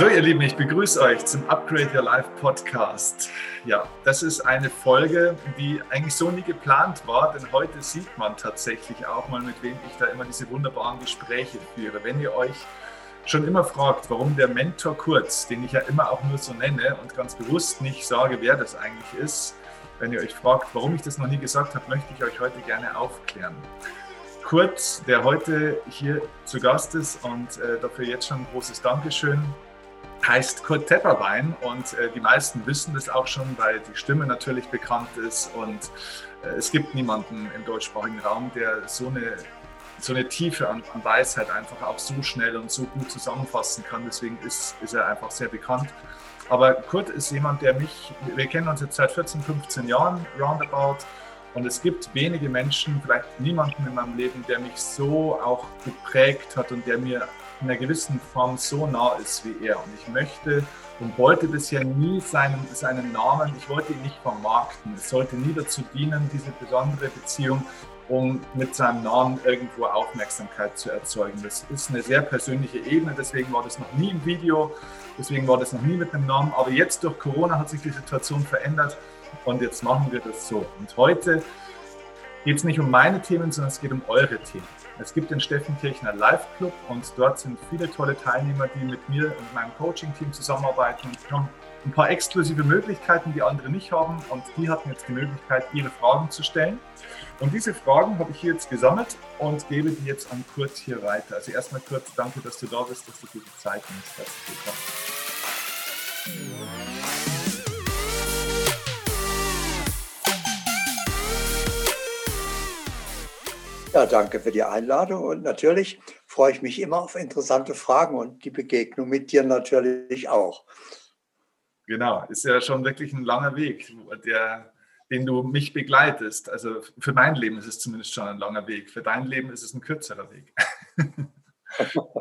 So, ihr Lieben, ich begrüße euch zum Upgrade Your Life Podcast. Ja, das ist eine Folge, die eigentlich so nie geplant war, denn heute sieht man tatsächlich auch mal, mit wem ich da immer diese wunderbaren Gespräche führe. Wenn ihr euch schon immer fragt, warum der Mentor Kurz, den ich ja immer auch nur so nenne und ganz bewusst nicht sage, wer das eigentlich ist, wenn ihr euch fragt, warum ich das noch nie gesagt habe, möchte ich euch heute gerne aufklären. Kurt, der heute hier zu Gast ist und äh, dafür jetzt schon ein großes Dankeschön heißt Kurt Tepperwein und äh, die meisten wissen das auch schon, weil die Stimme natürlich bekannt ist und äh, es gibt niemanden im deutschsprachigen Raum, der so eine, so eine Tiefe an, an, Weisheit einfach auch so schnell und so gut zusammenfassen kann. Deswegen ist, ist er einfach sehr bekannt. Aber Kurt ist jemand, der mich, wir kennen uns jetzt seit 14, 15 Jahren roundabout und es gibt wenige Menschen, vielleicht niemanden in meinem Leben, der mich so auch geprägt hat und der mir in einer gewissen Form so nah ist wie er. Und ich möchte und wollte bisher nie seinen, seinen Namen, ich wollte ihn nicht vermarkten. Es sollte nie dazu dienen, diese besondere Beziehung, um mit seinem Namen irgendwo Aufmerksamkeit zu erzeugen. Das ist eine sehr persönliche Ebene, deswegen war das noch nie im Video, deswegen war das noch nie mit einem Namen. Aber jetzt durch Corona hat sich die Situation verändert und jetzt machen wir das so. Und heute geht es nicht um meine Themen, sondern es geht um eure Themen. Es gibt den Steffen Kirchner Live Club und dort sind viele tolle Teilnehmer, die mit mir und meinem Coaching-Team zusammenarbeiten und haben ein paar exklusive Möglichkeiten, die andere nicht haben. Und die hatten jetzt die Möglichkeit, ihre Fragen zu stellen. Und diese Fragen habe ich hier jetzt gesammelt und gebe die jetzt an Kurt hier weiter. Also erstmal Kurt, danke, dass du da bist, dass du dir die Zeit nimmst. Herzlich willkommen. Ja, danke für die Einladung und natürlich freue ich mich immer auf interessante Fragen und die Begegnung mit dir natürlich auch. Genau, ist ja schon wirklich ein langer Weg, der, den du mich begleitest. Also für mein Leben ist es zumindest schon ein langer Weg. Für dein Leben ist es ein kürzerer Weg.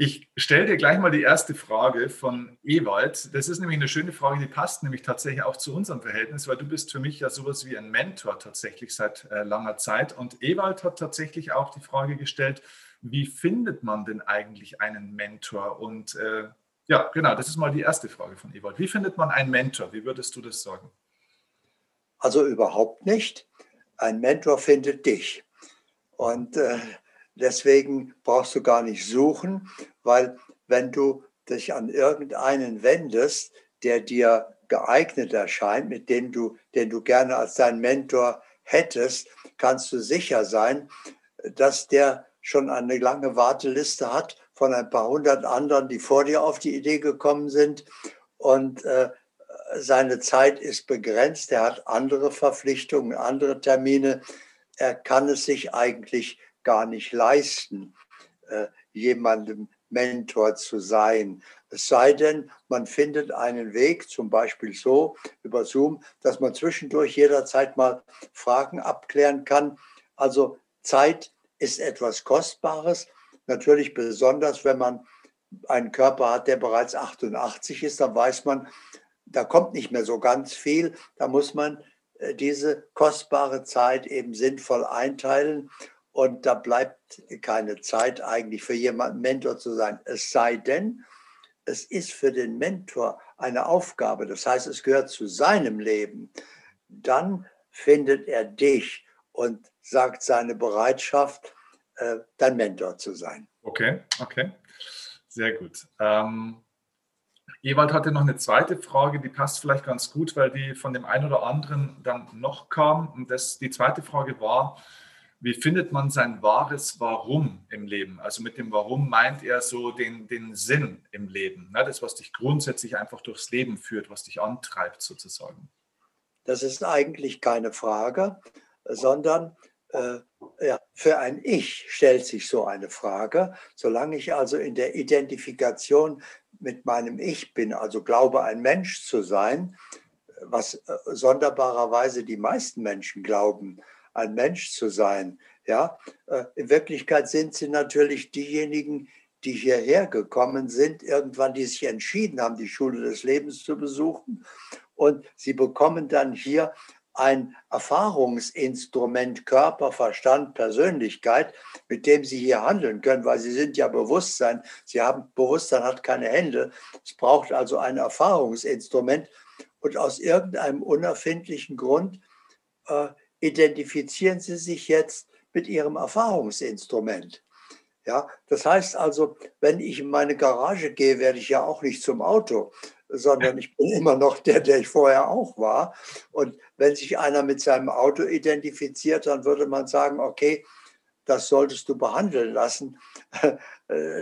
Ich stelle dir gleich mal die erste Frage von Ewald. Das ist nämlich eine schöne Frage, die passt nämlich tatsächlich auch zu unserem Verhältnis, weil du bist für mich ja sowas wie ein Mentor tatsächlich seit äh, langer Zeit. Und Ewald hat tatsächlich auch die Frage gestellt, wie findet man denn eigentlich einen Mentor? Und äh, ja, genau, das ist mal die erste Frage von Ewald. Wie findet man einen Mentor? Wie würdest du das sagen? Also überhaupt nicht. Ein Mentor findet dich. Und äh, Deswegen brauchst du gar nicht suchen, weil wenn du dich an irgendeinen wendest, der dir geeignet erscheint, mit dem du, den du gerne als dein Mentor hättest, kannst du sicher sein, dass der schon eine lange Warteliste hat von ein paar hundert anderen, die vor dir auf die Idee gekommen sind. Und äh, seine Zeit ist begrenzt. Er hat andere Verpflichtungen, andere Termine. Er kann es sich eigentlich gar nicht leisten, äh, jemandem Mentor zu sein. Es sei denn, man findet einen Weg, zum Beispiel so über Zoom, dass man zwischendurch jederzeit mal Fragen abklären kann. Also Zeit ist etwas Kostbares, natürlich besonders, wenn man einen Körper hat, der bereits 88 ist, dann weiß man, da kommt nicht mehr so ganz viel. Da muss man äh, diese kostbare Zeit eben sinnvoll einteilen. Und da bleibt keine Zeit eigentlich für jemanden Mentor zu sein. Es sei denn, es ist für den Mentor eine Aufgabe, das heißt, es gehört zu seinem Leben. Dann findet er dich und sagt seine Bereitschaft, äh, dein Mentor zu sein. Okay, okay. Sehr gut. Ähm, Ewald hatte noch eine zweite Frage, die passt vielleicht ganz gut, weil die von dem einen oder anderen dann noch kam. Und das, die zweite Frage war, wie findet man sein wahres Warum im Leben? Also mit dem Warum meint er so den, den Sinn im Leben, ne? das, was dich grundsätzlich einfach durchs Leben führt, was dich antreibt sozusagen. Das ist eigentlich keine Frage, sondern äh, ja, für ein Ich stellt sich so eine Frage. Solange ich also in der Identifikation mit meinem Ich bin, also glaube, ein Mensch zu sein, was äh, sonderbarerweise die meisten Menschen glauben, ein Mensch zu sein. Ja, äh, in Wirklichkeit sind sie natürlich diejenigen, die hierher gekommen sind, irgendwann, die sich entschieden haben, die Schule des Lebens zu besuchen. Und sie bekommen dann hier ein Erfahrungsinstrument Körper, Verstand, Persönlichkeit, mit dem Sie hier handeln können, weil Sie sind ja Bewusstsein. Sie haben Bewusstsein hat keine Hände. Es braucht also ein Erfahrungsinstrument und aus irgendeinem unerfindlichen Grund äh, identifizieren Sie sich jetzt mit Ihrem Erfahrungsinstrument. Ja, das heißt also, wenn ich in meine Garage gehe, werde ich ja auch nicht zum Auto, sondern ich bin immer noch der, der ich vorher auch war. Und wenn sich einer mit seinem Auto identifiziert, dann würde man sagen, okay, das solltest du behandeln lassen.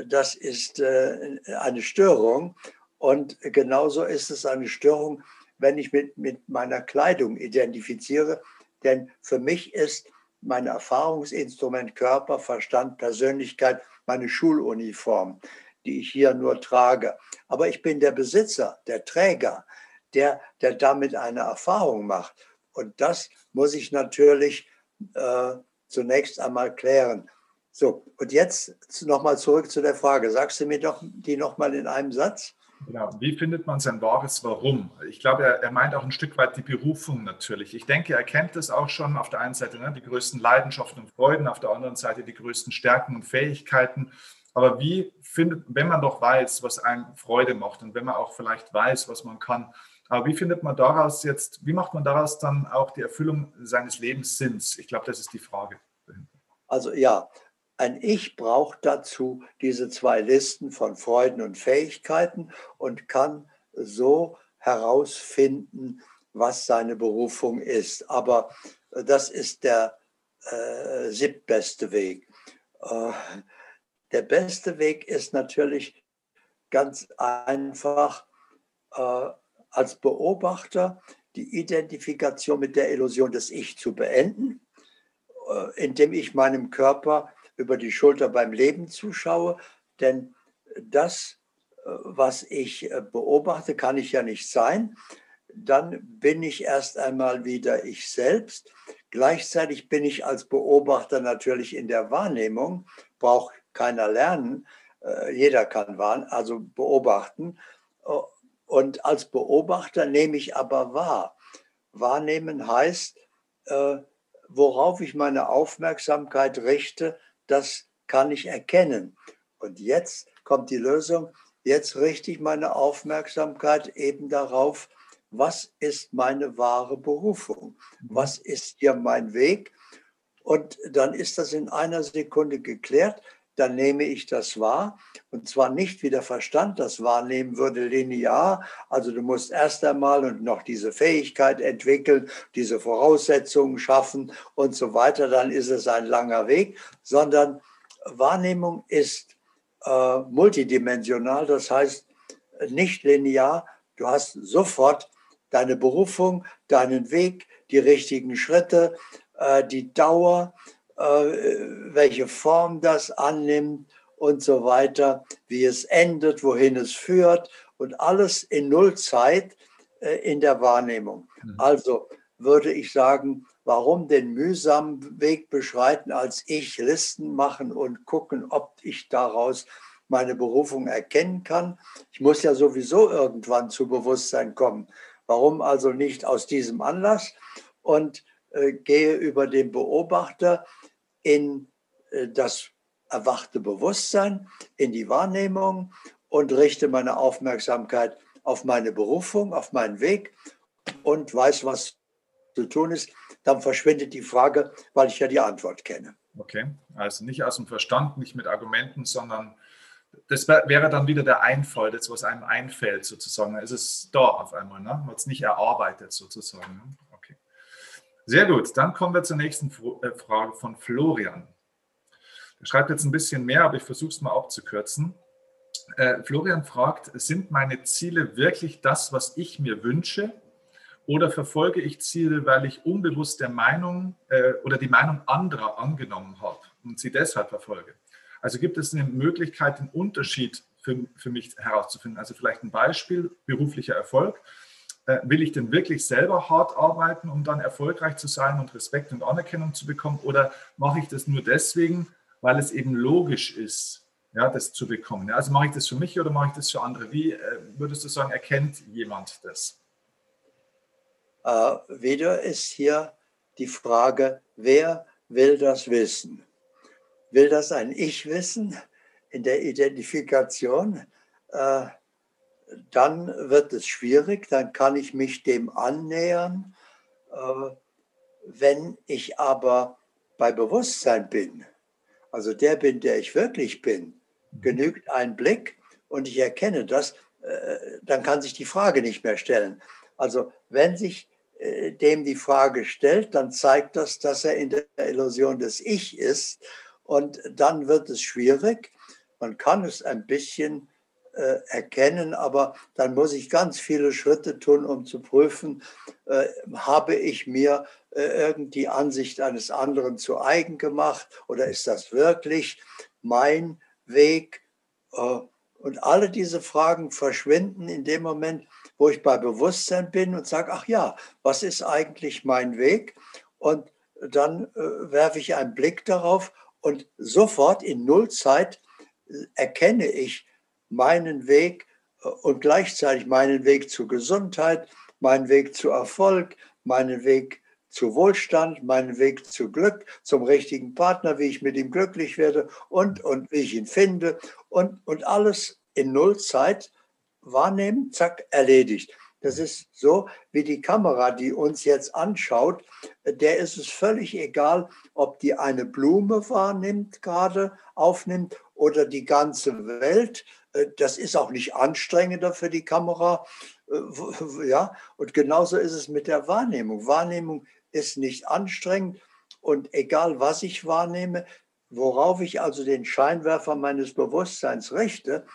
Das ist äh, eine Störung. Und genauso ist es eine Störung, wenn ich mit, mit meiner Kleidung identifiziere. Denn für mich ist mein Erfahrungsinstrument Körper, Verstand, Persönlichkeit meine Schuluniform die ich hier nur trage. Aber ich bin der Besitzer, der Träger, der, der damit eine Erfahrung macht. Und das muss ich natürlich äh, zunächst einmal klären. So, und jetzt nochmal zurück zu der Frage. Sagst du mir doch die nochmal in einem Satz? Genau. Wie findet man sein wahres Warum? Ich glaube, er, er, meint auch ein Stück weit die Berufung natürlich. Ich denke, er kennt es auch schon auf der einen Seite, ne, die größten Leidenschaften und Freuden, auf der anderen Seite die größten Stärken und Fähigkeiten. Aber wie findet, wenn man doch weiß, was einem Freude macht und wenn man auch vielleicht weiß, was man kann, aber wie findet man daraus jetzt, wie macht man daraus dann auch die Erfüllung seines Lebenssinns? Ich glaube, das ist die Frage. Also ja, ein Ich braucht dazu diese zwei Listen von Freuden und Fähigkeiten und kann so herausfinden, was seine Berufung ist. Aber das ist der äh, siebtbeste Weg. Äh, der beste Weg ist natürlich ganz einfach äh, als Beobachter die Identifikation mit der Illusion des Ich zu beenden, äh, indem ich meinem Körper über die Schulter beim Leben zuschaue. Denn das, äh, was ich äh, beobachte, kann ich ja nicht sein. Dann bin ich erst einmal wieder ich selbst. Gleichzeitig bin ich als Beobachter natürlich in der Wahrnehmung, brauche keiner lernen. Äh, jeder kann warnen, also beobachten. Und als Beobachter nehme ich aber wahr. Wahrnehmen heißt, worauf ich meine Aufmerksamkeit richte, das kann ich erkennen. Und jetzt kommt die Lösung. Jetzt richte ich meine Aufmerksamkeit eben darauf, was ist meine wahre Berufung? Was ist hier mein Weg? Und dann ist das in einer Sekunde geklärt dann nehme ich das wahr. Und zwar nicht wie der Verstand das wahrnehmen würde, linear. Also du musst erst einmal und noch diese Fähigkeit entwickeln, diese Voraussetzungen schaffen und so weiter. Dann ist es ein langer Weg, sondern Wahrnehmung ist äh, multidimensional, das heißt nicht linear. Du hast sofort deine Berufung, deinen Weg, die richtigen Schritte, äh, die Dauer, welche Form das annimmt und so weiter, wie es endet, wohin es führt und alles in Nullzeit äh, in der Wahrnehmung. Mhm. Also würde ich sagen, warum den mühsamen Weg beschreiten, als ich Listen machen und gucken, ob ich daraus meine Berufung erkennen kann. Ich muss ja sowieso irgendwann zu Bewusstsein kommen. Warum also nicht aus diesem Anlass? Und äh, gehe über den Beobachter in äh, das erwachte Bewusstsein, in die Wahrnehmung und richte meine Aufmerksamkeit auf meine Berufung, auf meinen Weg und weiß, was zu tun ist, dann verschwindet die Frage, weil ich ja die Antwort kenne. Okay, also nicht aus dem Verstand, nicht mit Argumenten, sondern das wäre dann wieder der Einfall, das, was einem einfällt sozusagen. Es ist da auf einmal, ne? man hat es nicht erarbeitet sozusagen. Sehr gut, dann kommen wir zur nächsten äh, Frage von Florian. Er schreibt jetzt ein bisschen mehr, aber ich versuche es mal abzukürzen. Äh, Florian fragt, sind meine Ziele wirklich das, was ich mir wünsche? Oder verfolge ich Ziele, weil ich unbewusst der Meinung äh, oder die Meinung anderer angenommen habe und sie deshalb verfolge? Also gibt es eine Möglichkeit, den Unterschied für, für mich herauszufinden? Also vielleicht ein Beispiel, beruflicher Erfolg will ich denn wirklich selber hart arbeiten, um dann erfolgreich zu sein und Respekt und Anerkennung zu bekommen? Oder mache ich das nur deswegen, weil es eben logisch ist, ja, das zu bekommen? Also mache ich das für mich oder mache ich das für andere? Wie äh, würdest du sagen, erkennt jemand das? Äh, wieder ist hier die Frage, wer will das wissen? Will das ein Ich wissen in der Identifikation? Äh, dann wird es schwierig, dann kann ich mich dem annähern. Äh, wenn ich aber bei Bewusstsein bin, also der bin, der ich wirklich bin, genügt ein Blick und ich erkenne das, äh, dann kann sich die Frage nicht mehr stellen. Also wenn sich äh, dem die Frage stellt, dann zeigt das, dass er in der Illusion des Ich ist und dann wird es schwierig. Man kann es ein bisschen äh, erkennen, aber dann muss ich ganz viele Schritte tun, um zu prüfen, äh, habe ich mir äh, irgendwie Ansicht eines anderen zu eigen gemacht oder ist das wirklich mein Weg? Äh, und alle diese Fragen verschwinden in dem Moment, wo ich bei Bewusstsein bin und sage, ach ja, was ist eigentlich mein Weg? Und dann äh, werfe ich einen Blick darauf und sofort in Nullzeit äh, erkenne ich meinen Weg äh, und gleichzeitig meinen Weg zur Gesundheit, meinen Weg zu Erfolg, meinen Weg zu Wohlstand, meinen Weg zu Glück, zum richtigen Partner, wie ich mit ihm glücklich werde und, und wie ich ihn finde und, und alles in Nullzeit wahrnehmen, zack, erledigt. Das ist so wie die Kamera, die uns jetzt anschaut. Der ist es völlig egal, ob die eine Blume wahrnimmt, gerade aufnimmt oder die ganze Welt. Das ist auch nicht anstrengender für die Kamera. Ja, und genauso ist es mit der Wahrnehmung. Wahrnehmung ist nicht anstrengend und egal was ich wahrnehme, worauf ich also den Scheinwerfer meines Bewusstseins richte,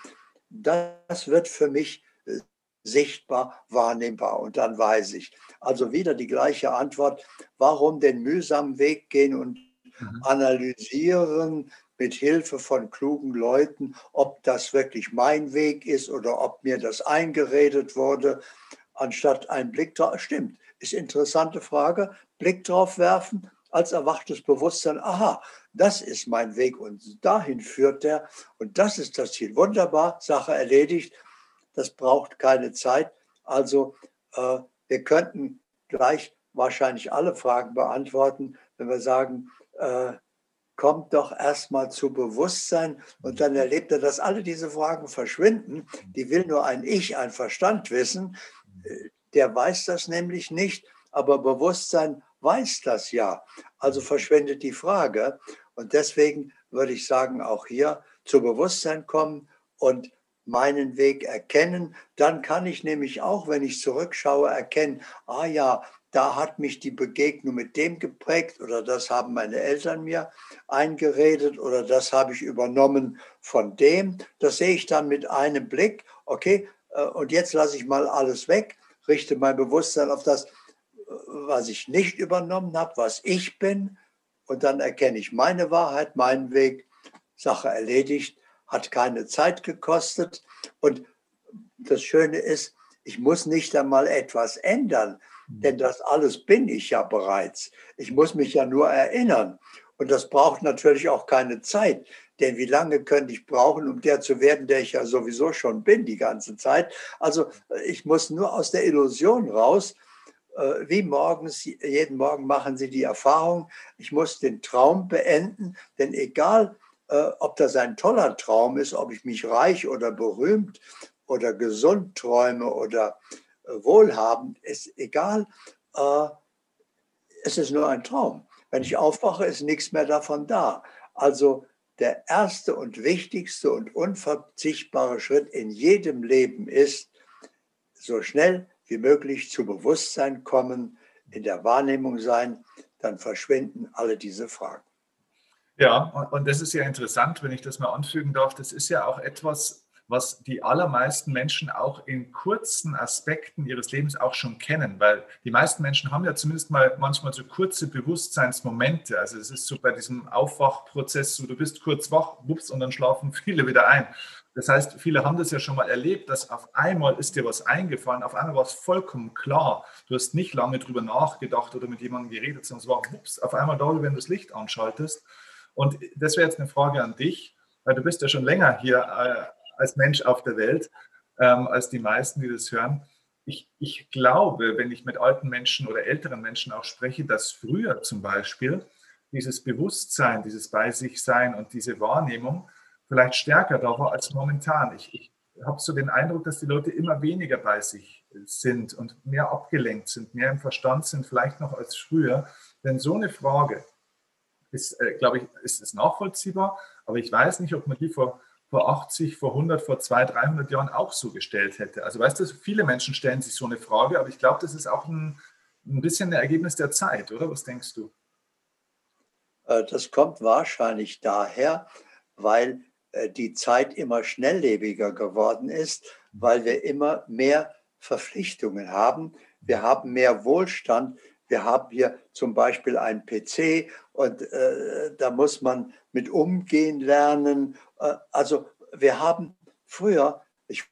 das wird für mich äh, sichtbar, wahrnehmbar. Und dann weiß ich. Also wieder die gleiche Antwort. Warum den mühsamen Weg gehen und mhm. analysieren mit Hilfe von klugen Leuten, ob das wirklich mein Weg ist oder ob mir das eingeredet wurde, anstatt einen Blick drauf. Stimmt, ist interessante Frage. Blick drauf werfen als erwachtes Bewusstsein. Aha, das ist mein Weg und dahin führt der und das ist das Ziel. Wunderbar, Sache erledigt. Das braucht keine Zeit. Also äh, wir könnten gleich wahrscheinlich alle Fragen beantworten, wenn wir sagen, äh, kommt doch erstmal zu Bewusstsein und dann erlebt er, dass alle diese Fragen verschwinden. Die will nur ein Ich, ein Verstand wissen. Äh, der weiß das nämlich nicht, aber Bewusstsein weiß das ja. Also verschwendet die Frage. Und deswegen würde ich sagen, auch hier zu Bewusstsein kommen und meinen Weg erkennen. Dann kann ich nämlich auch, wenn ich zurückschaue, erkennen, ah ja, da hat mich die Begegnung mit dem geprägt oder das haben meine Eltern mir eingeredet oder das habe ich übernommen von dem. Das sehe ich dann mit einem Blick. Okay, äh, und jetzt lasse ich mal alles weg, richte mein Bewusstsein auf das, was ich nicht übernommen habe, was ich bin. Und dann erkenne ich meine Wahrheit, meinen Weg, Sache erledigt, hat keine Zeit gekostet. Und das Schöne ist, ich muss nicht einmal etwas ändern. Denn das alles bin ich ja bereits. Ich muss mich ja nur erinnern. Und das braucht natürlich auch keine Zeit. Denn wie lange könnte ich brauchen, um der zu werden, der ich ja sowieso schon bin die ganze Zeit? Also ich muss nur aus der Illusion raus äh, wie morgens, jeden Morgen machen sie die Erfahrung, ich muss den Traum beenden, denn egal, äh, ob das ein toller Traum ist, ob ich mich reich oder berühmt oder gesund träume oder wohlhabend, ist egal, es ist nur ein Traum. Wenn ich aufwache, ist nichts mehr davon da. Also der erste und wichtigste und unverzichtbare Schritt in jedem Leben ist, so schnell wie möglich zu Bewusstsein kommen, in der Wahrnehmung sein, dann verschwinden alle diese Fragen. Ja, und das ist ja interessant, wenn ich das mal anfügen darf. Das ist ja auch etwas, was die allermeisten Menschen auch in kurzen Aspekten ihres Lebens auch schon kennen, weil die meisten Menschen haben ja zumindest mal manchmal so kurze Bewusstseinsmomente. Also es ist so bei diesem Aufwachprozess, so du bist kurz wach, wups, und dann schlafen viele wieder ein. Das heißt, viele haben das ja schon mal erlebt, dass auf einmal ist dir was eingefallen, auf einmal war es vollkommen klar. Du hast nicht lange drüber nachgedacht oder mit jemandem geredet, sondern es war ups, auf einmal da, wenn du das Licht anschaltest. Und das wäre jetzt eine Frage an dich, weil du bist ja schon länger hier äh, als Mensch auf der Welt, ähm, als die meisten, die das hören. ich, ich glaube, wenn ich mit alten Menschen oder älteren Menschen auch spreche, dass früher zum Beispiel dieses Bewusstsein, dieses Bei sich Sein und diese Wahrnehmung vielleicht stärker da war als momentan. Ich, ich habe so den Eindruck, dass die Leute immer weniger bei sich sind und mehr abgelenkt sind, mehr im Verstand sind, vielleicht noch als früher. Denn so eine Frage ist, äh, glaube ich, ist, ist nachvollziehbar, aber ich weiß nicht, ob man die vor, vor 80, vor 100, vor 200, 300 Jahren auch so gestellt hätte. Also weißt du, viele Menschen stellen sich so eine Frage, aber ich glaube, das ist auch ein, ein bisschen ein Ergebnis der Zeit, oder? Was denkst du? Äh, das kommt wahrscheinlich daher, weil äh, die Zeit immer schnelllebiger geworden ist, weil wir immer mehr Verpflichtungen haben. Wir haben mehr Wohlstand. Wir haben hier zum Beispiel einen PC und äh, da muss man mit umgehen lernen. Äh, also wir haben früher, ich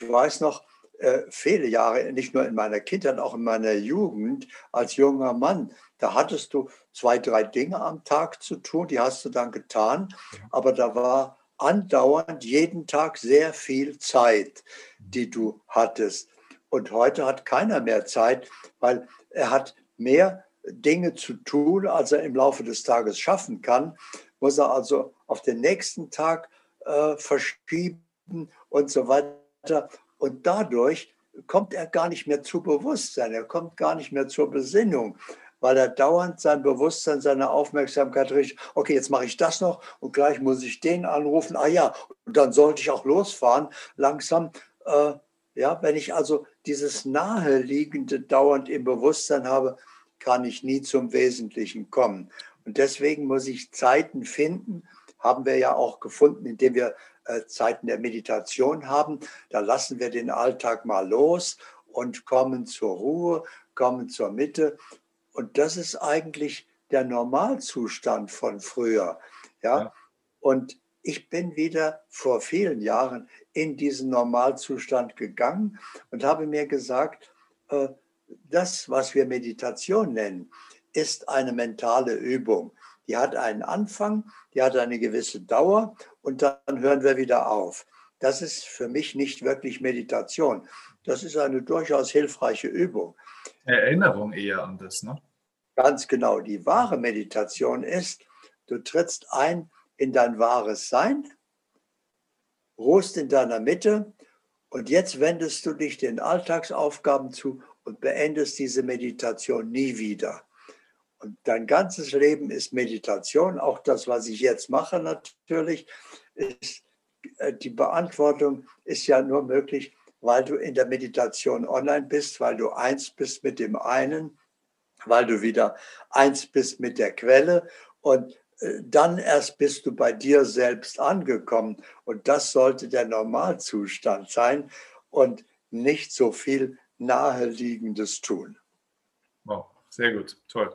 weiß noch, äh, viele Jahre, nicht nur in meiner Kindheit, auch in meiner Jugend als junger Mann, da hattest du zwei, drei Dinge am Tag zu tun, die hast du dann getan, aber da war andauernd jeden Tag sehr viel Zeit, die du hattest. Und heute hat keiner mehr Zeit, weil er hat mehr Dinge zu tun, als er im Laufe des Tages schaffen kann, muss er also auf den nächsten Tag äh, verschieben und so weiter. Und dadurch kommt er gar nicht mehr zu Bewusstsein, er kommt gar nicht mehr zur Besinnung weil er dauernd sein Bewusstsein, seine Aufmerksamkeit richtet. Okay, jetzt mache ich das noch und gleich muss ich den anrufen. Ah ja, und dann sollte ich auch losfahren langsam. Äh, ja, wenn ich also dieses Naheliegende dauernd im Bewusstsein habe, kann ich nie zum Wesentlichen kommen. Und deswegen muss ich Zeiten finden, haben wir ja auch gefunden, indem wir äh, Zeiten der Meditation haben. Da lassen wir den Alltag mal los und kommen zur Ruhe, kommen zur Mitte. Und das ist eigentlich der Normalzustand von früher. Ja? ja. Und ich bin wieder vor vielen Jahren in diesen Normalzustand gegangen und habe mir gesagt, äh, das, was wir Meditation nennen, ist eine mentale Übung. Die hat einen Anfang, die hat eine gewisse Dauer und dann hören wir wieder auf. Das ist für mich nicht wirklich Meditation. Das ist eine durchaus hilfreiche Übung. Erinnerung eher an das, ne? Ganz genau. Die wahre Meditation ist, du trittst ein in dein wahres Sein, ruhst in deiner Mitte und jetzt wendest du dich den Alltagsaufgaben zu und beendest diese Meditation nie wieder. Und dein ganzes Leben ist Meditation. Auch das, was ich jetzt mache, natürlich, ist, äh, die Beantwortung ist ja nur möglich, weil du in der Meditation online bist, weil du eins bist mit dem einen weil du wieder eins bist mit der Quelle und dann erst bist du bei dir selbst angekommen. Und das sollte der Normalzustand sein und nicht so viel Naheliegendes tun. Wow, sehr gut, toll.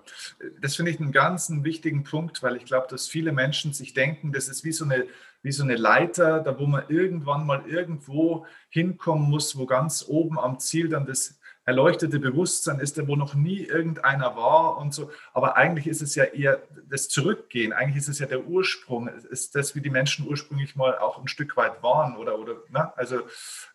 Das finde ich einen ganz wichtigen Punkt, weil ich glaube, dass viele Menschen sich denken, das ist wie so eine wie so eine Leiter, da wo man irgendwann mal irgendwo hinkommen muss, wo ganz oben am Ziel dann das erleuchtete Bewusstsein ist, wo noch nie irgendeiner war und so. Aber eigentlich ist es ja eher das Zurückgehen. Eigentlich ist es ja der Ursprung. Ist das, wie die Menschen ursprünglich mal auch ein Stück weit waren oder, oder, ne? Also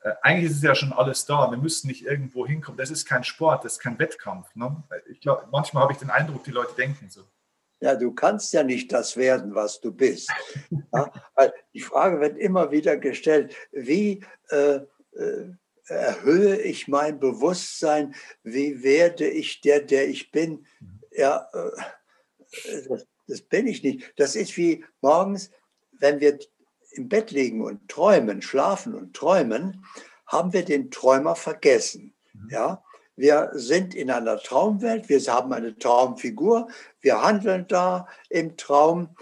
äh, eigentlich ist es ja schon alles da. Wir müssen nicht irgendwo hinkommen. Das ist kein Sport, das ist kein Wettkampf. Ne? Ich glaube, manchmal habe ich den Eindruck, die Leute denken so. Ja, du kannst ja nicht das werden, was du bist. Ja, die Frage wird immer wieder gestellt, wie äh, äh, erhöhe ich mein Bewusstsein, wie werde ich der, der ich bin? Ja, äh, das, das bin ich nicht. Das ist wie morgens, wenn wir im Bett liegen und träumen, schlafen und träumen, haben wir den Träumer vergessen. Mhm. Ja, wir sind in einer Traumwelt, wir haben eine Traumfigur, wir handeln da im Traum,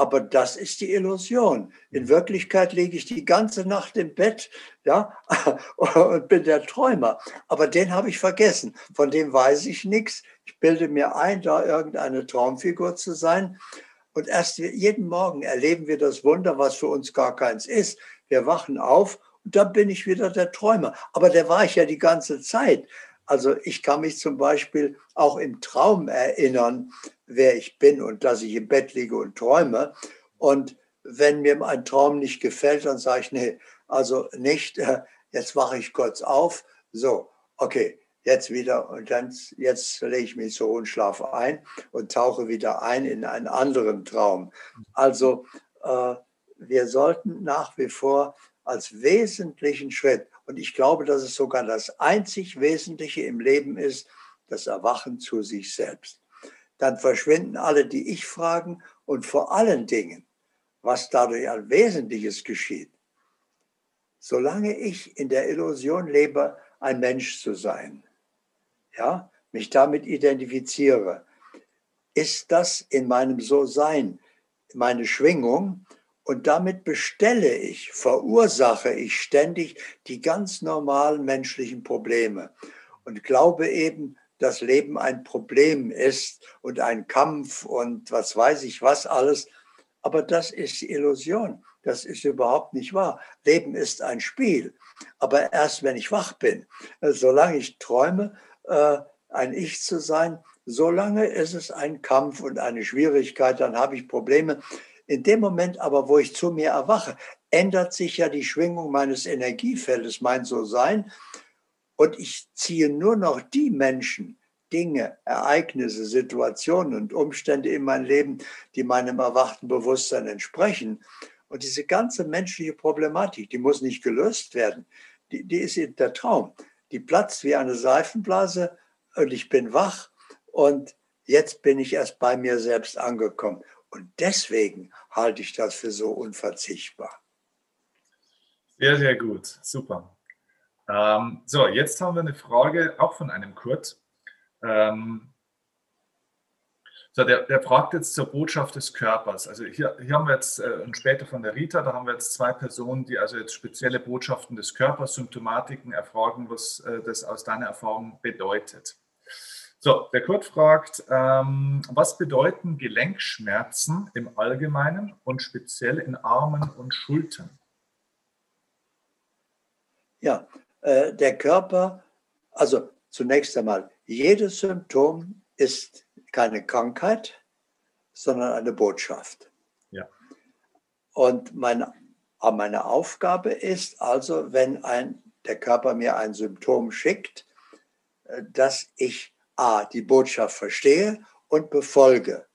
aber das ist die Illusion. In Wirklichkeit liege ich die ganze Nacht im Bett ja, und bin der Träumer. Aber den habe ich vergessen. Von dem weiß ich nichts. Ich bilde mir ein, da irgendeine Traumfigur zu sein. Und erst jeden Morgen erleben wir das Wunder, was für uns gar keins ist. Wir wachen auf und dann bin ich wieder der Träumer. Aber der war ich ja die ganze Zeit. Also ich kann mich zum Beispiel auch im Traum erinnern, wer ich bin und dass ich im Bett liege und träume. Und wenn mir ein Traum nicht gefällt, dann sage ich, nee, also nicht, äh, jetzt wache ich kurz auf. So, Okay, jetzt wieder und dann jetzt lege ich mich so und schlafe ein und tauche wieder ein in einen anderen Traum. Also äh, wir sollten nach wie vor als wesentlichen Schritt, und ich glaube, dass es sogar das einzig Wesentliche im Leben ist, das Erwachen zu sich selbst. Dann verschwinden alle die Ich-Fragen und vor allen Dingen, was dadurch ein Wesentliches geschieht. Solange ich in der Illusion lebe, ein Mensch zu sein, ja, mich damit identifiziere, ist das in meinem So-Sein meine Schwingung und damit bestelle ich, verursache ich ständig die ganz normalen menschlichen Probleme und glaube eben, dass Leben ein Problem ist und ein Kampf und was weiß ich was alles. Aber das ist Illusion. Das ist überhaupt nicht wahr. Leben ist ein Spiel. Aber erst wenn ich wach bin, solange ich träume, äh, ein Ich zu sein, solange ist es ein Kampf und eine Schwierigkeit, dann habe ich Probleme. In dem Moment aber, wo ich zu mir erwache, ändert sich ja die Schwingung meines Energiefeldes, mein So-Sein. Und ich ziehe nur noch die Menschen, Dinge, Ereignisse, Situationen und Umstände in mein Leben, die meinem erwachten Bewusstsein entsprechen. Und diese ganze menschliche Problematik, die muss nicht gelöst werden. Die, die ist der Traum. Die platzt wie eine Seifenblase und ich bin wach und jetzt bin ich erst bei mir selbst angekommen. Und deswegen halte ich das für so unverzichtbar. Sehr, sehr gut. Super. Ähm, so, jetzt haben wir eine Frage auch von einem Kurt. Ähm, so, der, der fragt jetzt zur Botschaft des Körpers. Also hier, hier haben wir jetzt, äh, und später von der Rita, da haben wir jetzt zwei Personen, die also jetzt spezielle Botschaften des Körpers, Symptomatiken erfragen, was äh, das aus deiner Erfahrung bedeutet. So, der Kurt fragt, ähm, was bedeuten Gelenkschmerzen im Allgemeinen und speziell in Armen und Schultern? Ja, äh, der Körper, also zunächst einmal, jedes Symptom ist keine Krankheit, sondern eine Botschaft. Ja. Und meine, meine Aufgabe ist also, wenn ein, der Körper mir ein Symptom schickt, äh, dass ich A, die Botschaft verstehe und befolge.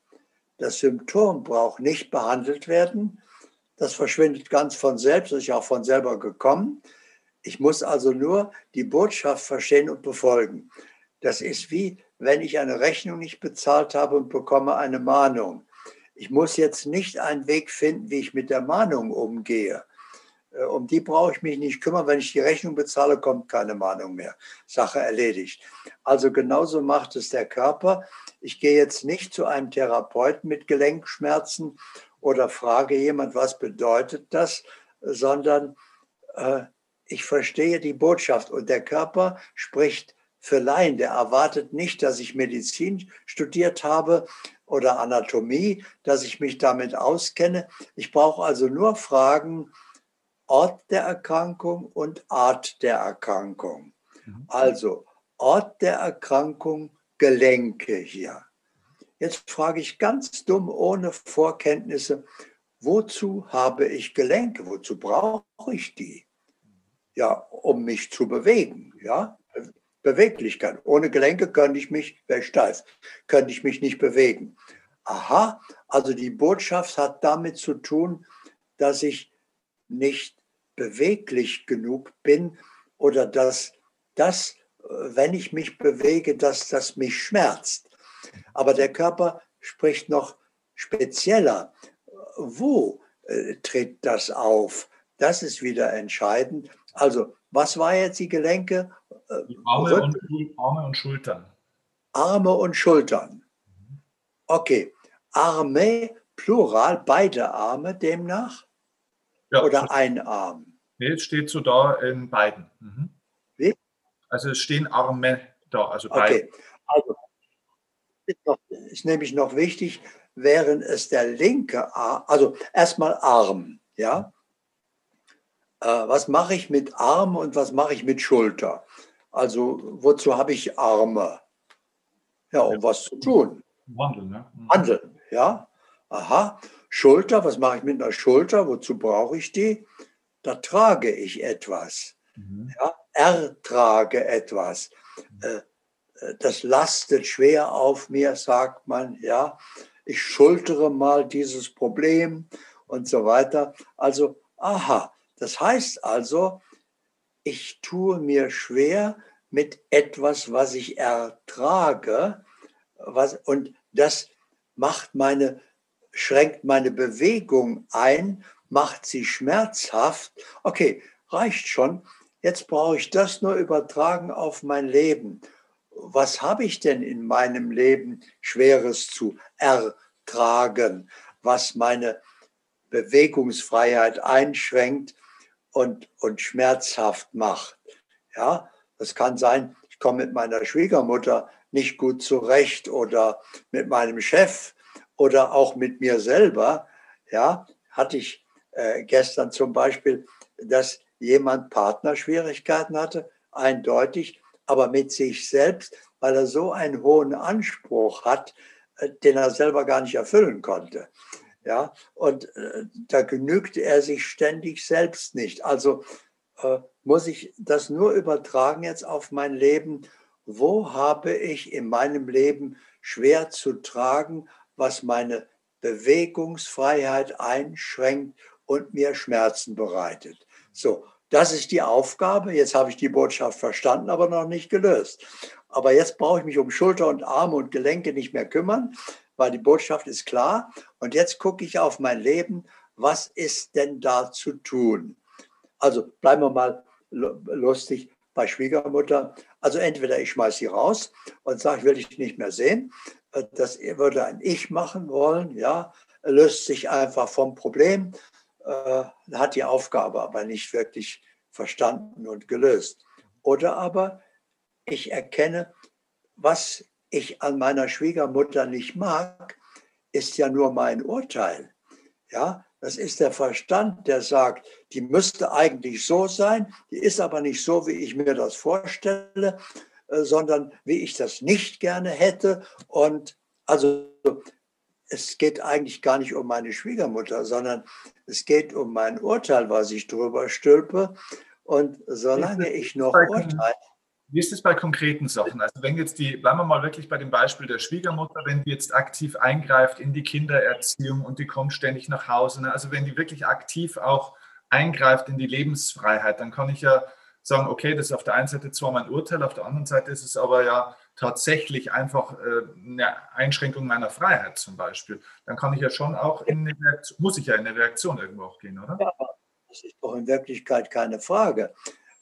Das Symptom braucht nicht behandelt werden. Das verschwindet ganz von selbst, ist ja auch von selber gekommen. Ich muss also nur die Botschaft verstehen und befolgen. Das ist wie wenn ich eine Rechnung nicht bezahlt habe und bekomme eine Mahnung. Ich muss jetzt nicht einen Weg finden, wie ich mit der Mahnung umgehe. Äh, um die brauche ich mich nicht kümmern. Wenn ich die Rechnung bezahle, kommt keine Mahnung mehr. Sache erledigt. Also genauso macht es der Körper. Ich gehe jetzt nicht zu einem Therapeuten mit Gelenkschmerzen oder frage jemand, was bedeutet das, sondern äh, ich verstehe die Botschaft und der Körper spricht für Laien, der erwartet nicht, dass ich Medizin studiert habe oder Anatomie, dass ich mich damit auskenne. Ich brauche also nur fragen, Ort der Erkrankung und Art der Erkrankung. Mhm. Also Ort der Erkrankung, Gelenke hier. Jetzt frage ich ganz dumm, ohne Vorkenntnisse, wozu habe ich Gelenke? Wozu brauche ich die? Ja, um mich zu bewegen, ja. Beweglichkeit. Ohne Gelenke könnte ich mich, wäre steif, könnte ich mich nicht bewegen. Aha, also die Botschaft hat damit zu tun, dass ich nicht beweglich genug bin oder dass das, wenn ich mich bewege, dass das mich schmerzt. Aber der Körper spricht noch spezieller. Wo äh, tritt das auf? Das ist wieder entscheidend. Also, was war jetzt die Gelenke? Die Arme, und, Arme und Schultern. Arme und Schultern. Okay. Arme, Plural, beide Arme demnach? Ja, Oder ein Arm? Nee, es steht so da in beiden. Mhm. Wie? Also es stehen Arme da, also beide. Okay. Also, ist, noch, ist nämlich noch wichtig, während es der linke Arm, also erstmal Arm, ja. Äh, was mache ich mit Arm und was mache ich mit Schulter? Also wozu habe ich Arme? Ja, um was zu tun. Wandeln, ne? Mhm. Handeln, ja. Aha. Schulter, was mache ich mit einer Schulter? Wozu brauche ich die? Da trage ich etwas. Mhm. Ja, ertrage etwas. Äh, äh, das lastet schwer auf mir, sagt man, ja. Ich schultere mal dieses Problem und so weiter. Also, aha, das heißt also, ich tue mir schwer mit etwas, was ich ertrage, was, und das macht meine, schränkt meine Bewegung ein, macht sie schmerzhaft. Okay, reicht schon. Jetzt brauche ich das nur übertragen auf mein Leben. Was habe ich denn in meinem Leben Schweres zu ertragen, was meine Bewegungsfreiheit einschränkt und, und schmerzhaft macht? Ja, das kann sein, ich komme mit meiner Schwiegermutter nicht gut zurecht oder mit meinem Chef oder auch mit mir selber. Ja, hatte ich äh, gestern zum Beispiel, dass jemand Partnerschwierigkeiten hatte, eindeutig, aber mit sich selbst, weil er so einen hohen Anspruch hat, äh, den er selber gar nicht erfüllen konnte. Ja, und äh, da genügt er sich ständig selbst nicht. Also äh, muss ich das nur übertragen jetzt auf mein Leben wo habe ich in meinem Leben schwer zu tragen, was meine Bewegungsfreiheit einschränkt und mir Schmerzen bereitet. So, das ist die Aufgabe. Jetzt habe ich die Botschaft verstanden, aber noch nicht gelöst. Aber jetzt brauche ich mich um Schulter und Arme und Gelenke nicht mehr kümmern, weil die Botschaft ist klar. Und jetzt gucke ich auf mein Leben. Was ist denn da zu tun? Also bleiben wir mal lustig bei Schwiegermutter. Also entweder ich schmeiße sie raus und sage, will ich nicht mehr sehen. Das würde ein Ich machen wollen, ja, löst sich einfach vom Problem, äh, hat die Aufgabe aber nicht wirklich verstanden und gelöst. Oder aber ich erkenne, was ich an meiner Schwiegermutter nicht mag, ist ja nur mein Urteil. Ja, das ist der Verstand, der sagt, die müsste eigentlich so sein, die ist aber nicht so, wie ich mir das vorstelle, sondern wie ich das nicht gerne hätte. Und also es geht eigentlich gar nicht um meine Schwiegermutter, sondern es geht um mein Urteil, was ich drüber stülpe. Und solange ich noch urteile, wie ist es bei konkreten Sachen? Also wenn jetzt die, bleiben wir mal wirklich bei dem Beispiel der Schwiegermutter, wenn die jetzt aktiv eingreift in die Kindererziehung und die kommt ständig nach Hause, ne? also wenn die wirklich aktiv auch eingreift in die Lebensfreiheit, dann kann ich ja sagen, okay, das ist auf der einen Seite zwar mein Urteil, auf der anderen Seite ist es aber ja tatsächlich einfach äh, eine Einschränkung meiner Freiheit zum Beispiel. Dann kann ich ja schon auch in eine Reaktion, muss ich ja in eine Reaktion irgendwo auch gehen, oder? Ja, das ist doch in Wirklichkeit keine Frage.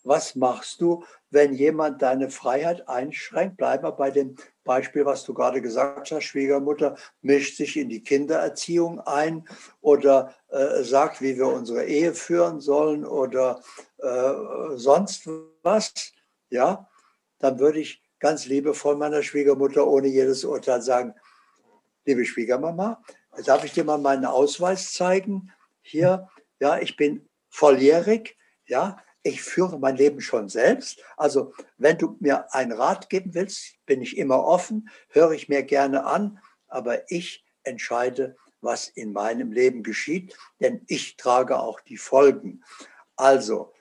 Was machst du, wenn jemand deine Freiheit einschränkt? Bleib mal bei dem Beispiel, was du gerade gesagt hast. Schwiegermutter mischt sich in die Kindererziehung ein oder äh, sagt, wie wir unsere Ehe führen sollen oder äh, sonst was. Ja, dann würde ich ganz liebevoll meiner Schwiegermutter ohne jedes Urteil sagen, liebe Schwiegermama, darf ich dir mal meinen Ausweis zeigen? Hier, ja, ich bin volljährig, ja, ich führe mein Leben schon selbst. Also wenn du mir einen Rat geben willst, bin ich immer offen, höre ich mir gerne an, aber ich entscheide, was in meinem Leben geschieht, denn ich trage auch die Folgen. Also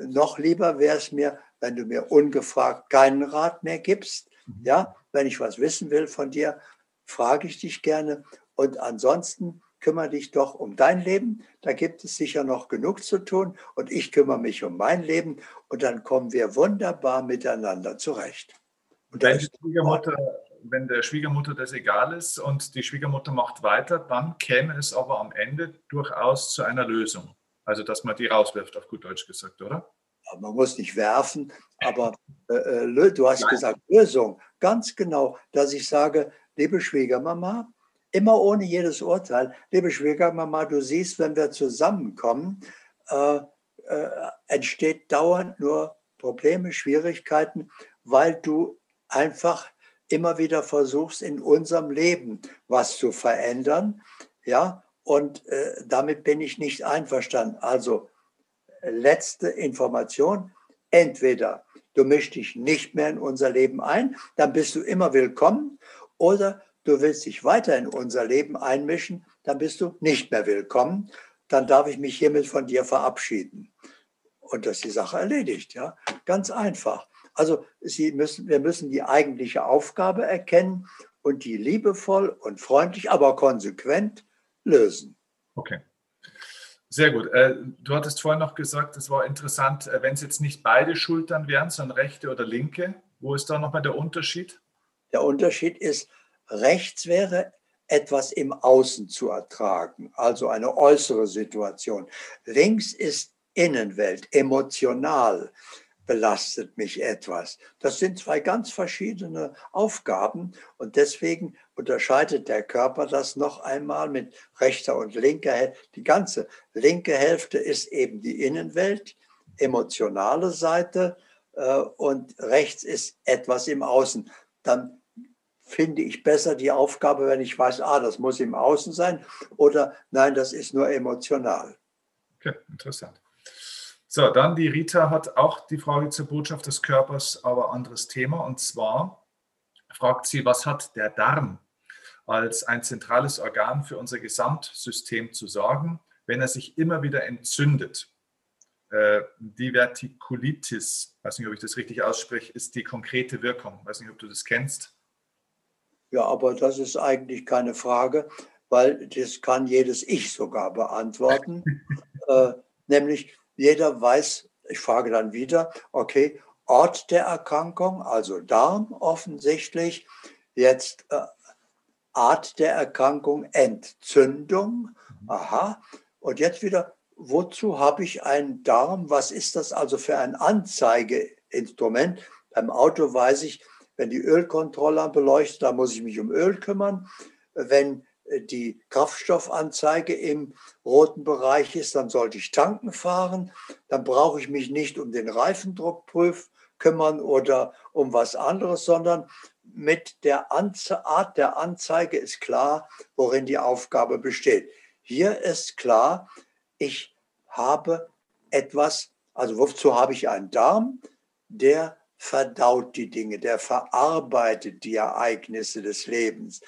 noch lieber wäre es mir, wenn du mir ungefragt keinen Rat mehr gibst. Mhm. Ja, wenn ich was wissen will von dir, frage ich dich gerne. Und ansonsten kümmere dich doch um dein Leben. Da gibt es sicher noch genug zu tun. Und ich kümmere mich um mein Leben. Und dann kommen wir wunderbar miteinander zurecht. Und wenn, Schwiegermutter, wenn der Schwiegermutter das egal ist und die Schwiegermutter macht weiter, dann käme es aber am Ende durchaus zu einer Lösung. Also, dass man die rauswirft, auf gut Deutsch gesagt, oder? man muss nicht werfen, aber äh, äh du hast Nein. gesagt Lösung. Ganz genau, dass ich sage, liebe Schwiegermama, immer ohne jedes Urteil. Liebe Schwiegermama, du siehst, wenn wir zusammenkommen, äh, äh, entsteht dauernd nur Probleme, Schwierigkeiten, weil du einfach immer wieder versuchst, in unserem Leben was zu verändern. Ja, und äh, damit bin ich nicht einverstanden. Also, letzte Information. Entweder du mischst dich nicht mehr in unser Leben ein, dann bist du immer willkommen, oder du willst dich weiter in unser Leben einmischen, dann bist du nicht mehr willkommen. Dann darf ich mich hiermit von dir verabschieden. und das ist die Sache erledigt. Ja? Ganz einfach. Also Sie müssen, wir müssen die eigentliche Aufgabe erkennen und die liebevoll und freundlich, aber konsequent lösen. Okay. Sehr gut. Äh, du hattest vorhin noch gesagt, es war interessant, äh, wenn es jetzt nicht beide Schultern wären, sondern rechte oder linke. Wo ist da nochmal der Unterschied? Der Unterschied ist, rechts wäre etwas im Außen zu ertragen, also eine äußere Situation. Links ist Innenwelt, emotional belastet mich etwas. Das sind zwei ganz verschiedene Aufgaben und deswegen unterscheidet der Körper das noch einmal mit rechter und linker Hälfte. Die ganze linke Hälfte ist eben die Innenwelt, emotionale Seite äh, und rechts ist etwas im Außen. Dann finde ich besser die Aufgabe, wenn ich weiß, ah, das muss im Außen sein oder nein, das ist nur emotional. Okay, interessant. So, dann die Rita hat auch die Frage zur Botschaft des Körpers, aber anderes Thema. Und zwar fragt sie, was hat der Darm als ein zentrales Organ für unser Gesamtsystem zu sagen, wenn er sich immer wieder entzündet? Äh, Divertikulitis, weiß nicht, ob ich das richtig ausspreche, ist die konkrete Wirkung. Weiß nicht, ob du das kennst. Ja, aber das ist eigentlich keine Frage, weil das kann jedes Ich sogar beantworten. äh, nämlich, jeder weiß, ich frage dann wieder, okay, Ort der Erkrankung, also Darm offensichtlich, jetzt äh, Art der Erkrankung, Entzündung, mhm. aha, und jetzt wieder, wozu habe ich einen Darm? Was ist das also für ein Anzeigeinstrument? Beim Auto weiß ich, wenn die Ölkontrolle beleuchtet, da muss ich mich um Öl kümmern. Wenn die Kraftstoffanzeige im roten Bereich ist, dann sollte ich tanken fahren. Dann brauche ich mich nicht um den Reifendruckprüf kümmern oder um was anderes, sondern mit der Anze Art der Anzeige ist klar, worin die Aufgabe besteht. Hier ist klar, ich habe etwas, also wozu habe ich einen Darm, der verdaut die Dinge, der verarbeitet die Ereignisse des Lebens.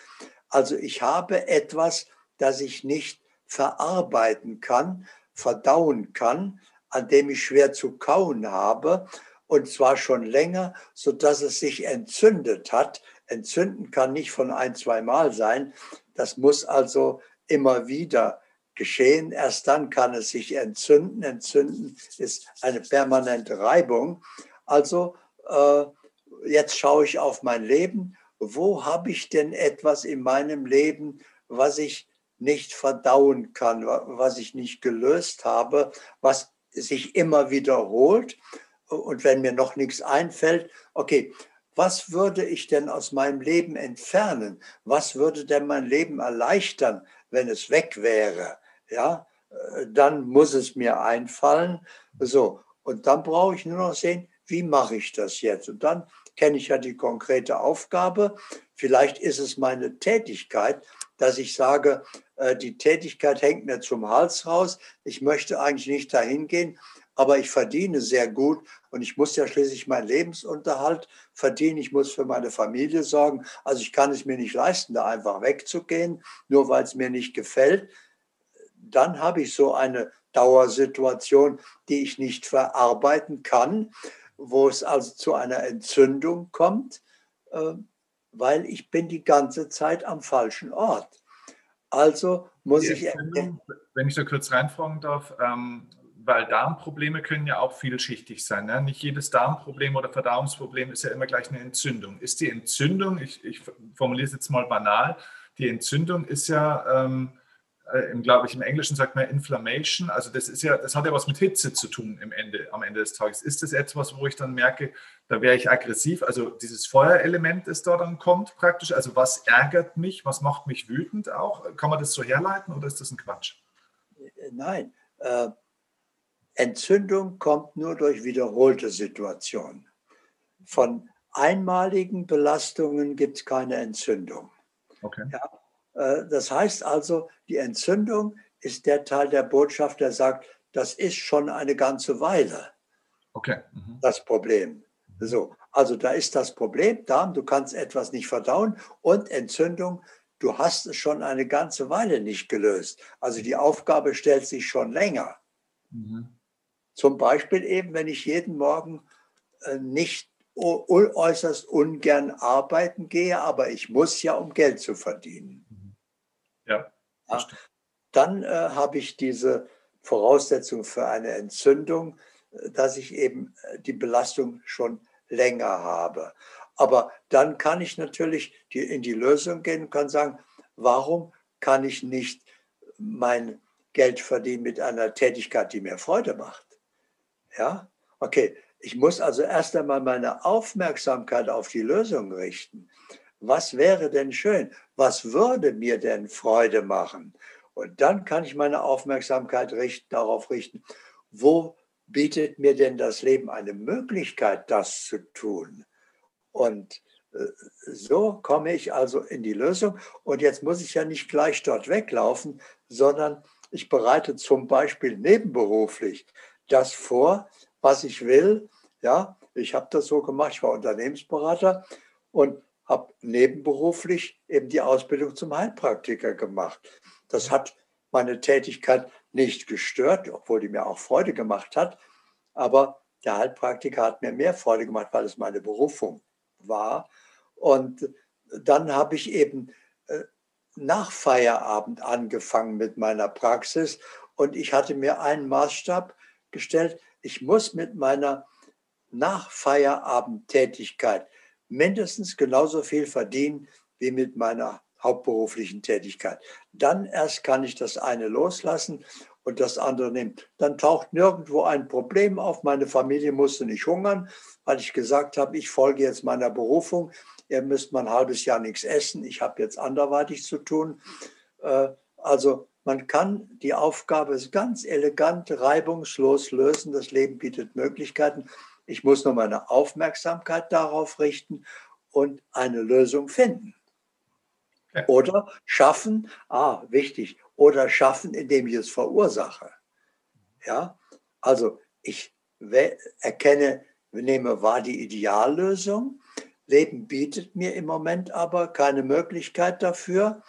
Also ich habe etwas, das ich nicht verarbeiten kann, verdauen kann, an dem ich schwer zu kauen habe, und zwar schon länger, so dass es sich entzündet hat. Entzünden kann nicht von ein, zwei Mal sein. Das muss also immer wieder geschehen. Erst dann kann es sich entzünden. Entzünden ist eine permanente Reibung. Also äh, jetzt schaue ich auf mein Leben wo habe ich denn etwas in meinem Leben, was ich nicht verdauen kann, was ich nicht gelöst habe, was sich immer wiederholt. Und wenn mir noch nichts einfällt, okay, was würde ich denn aus meinem Leben entfernen? Was würde denn mein Leben erleichtern, wenn es weg wäre? Ja, dann muss es mir einfallen. So, und dann brauche ich nur noch sehen, wie mache ich das jetzt? Und dann kenne ich ja die konkrete Aufgabe. Vielleicht ist es meine Tätigkeit, dass ich sage, äh, die Tätigkeit hängt mir zum Hals raus. Ich möchte eigentlich nicht dahin gehen, aber ich verdiene sehr gut und ich muss ja schließlich meinen Lebensunterhalt verdienen. Ich muss für meine Familie sorgen. Also ich kann es mir nicht leisten, da einfach wegzugehen, nur weil es mir nicht gefällt. Dann habe ich so eine Dauersituation, die ich nicht verarbeiten kann wo es also zu einer Entzündung kommt, äh, weil ich bin die ganze Zeit am falschen Ort. Also muss ich. Wenn ich da kurz reinfragen darf, ähm, weil Darmprobleme können ja auch vielschichtig sein. Ne? Nicht jedes Darmproblem oder Verdauungsproblem ist ja immer gleich eine Entzündung. Ist die Entzündung, ich, ich formuliere es jetzt mal banal, die Entzündung ist ja ähm, äh, glaube ich, im Englischen sagt man Inflammation. Also das ist ja, das hat ja was mit Hitze zu tun im Ende, am Ende des Tages. Ist das etwas, wo ich dann merke, da wäre ich aggressiv? Also dieses Feuerelement, das da dann kommt praktisch. Also was ärgert mich, was macht mich wütend auch? Kann man das so herleiten oder ist das ein Quatsch? Nein. Äh, Entzündung kommt nur durch wiederholte Situationen. Von einmaligen Belastungen gibt es keine Entzündung. Okay. Ja, das heißt also, die Entzündung ist der Teil der Botschaft, der sagt, das ist schon eine ganze Weile okay. Mhm. das Problem. So, also da ist das Problem, Darm, du kannst etwas nicht verdauen und Entzündung, du hast es schon eine ganze Weile nicht gelöst. Also die Aufgabe stellt sich schon länger. Mhm. Zum Beispiel eben, wenn ich jeden Morgen äh, nicht äußerst ungern arbeiten gehe, aber ich muss ja, um Geld zu verdienen. Ja. ja dann äh, habe ich diese Voraussetzung für eine Entzündung, äh, dass ich eben äh, die Belastung schon länger habe. Aber dann kann ich natürlich die, in die Lösung gehen und kann sagen, warum kann ich nicht mein Geld verdienen mit einer Tätigkeit, die mir Freude macht? Ja, okay. Ich muss also erst einmal meine Aufmerksamkeit auf die Lösung richten. Was wäre denn schön? Was würde mir denn Freude machen? Und dann kann ich meine Aufmerksamkeit richten, darauf richten, wo bietet mir denn das Leben eine Möglichkeit, das zu tun? Und äh, so komme ich also in die Lösung. Und jetzt muss ich ja nicht gleich dort weglaufen, sondern ich bereite zum Beispiel nebenberuflich das vor, was ich will. Ja, ich habe das so gemacht, ich war Unternehmensberater und habe nebenberuflich eben die Ausbildung zum Heilpraktiker gemacht. Das hat meine Tätigkeit nicht gestört, obwohl die mir auch Freude gemacht hat. Aber der Heilpraktiker hat mir mehr Freude gemacht, weil es meine Berufung war. Und dann habe ich eben äh, nach Feierabend angefangen mit meiner Praxis und ich hatte mir einen Maßstab gestellt, ich muss mit meiner Nachfeierabendtätigkeit mindestens genauso viel verdienen wie mit meiner hauptberuflichen Tätigkeit. Dann erst kann ich das eine loslassen und das andere nehmen. Dann taucht nirgendwo ein Problem auf. Meine Familie musste nicht hungern, weil ich gesagt habe, ich folge jetzt meiner Berufung. Ihr müsst mal ein halbes Jahr nichts essen. Ich habe jetzt anderweitig zu tun. Äh, also man kann die Aufgabe ganz elegant, reibungslos lösen. Das Leben bietet Möglichkeiten. Ich muss nur meine Aufmerksamkeit darauf richten und eine Lösung finden. Oder schaffen, ah, wichtig, oder schaffen, indem ich es verursache. Ja, also ich erkenne, nehme wahr die Ideallösung. Leben bietet mir im Moment aber keine Möglichkeit dafür.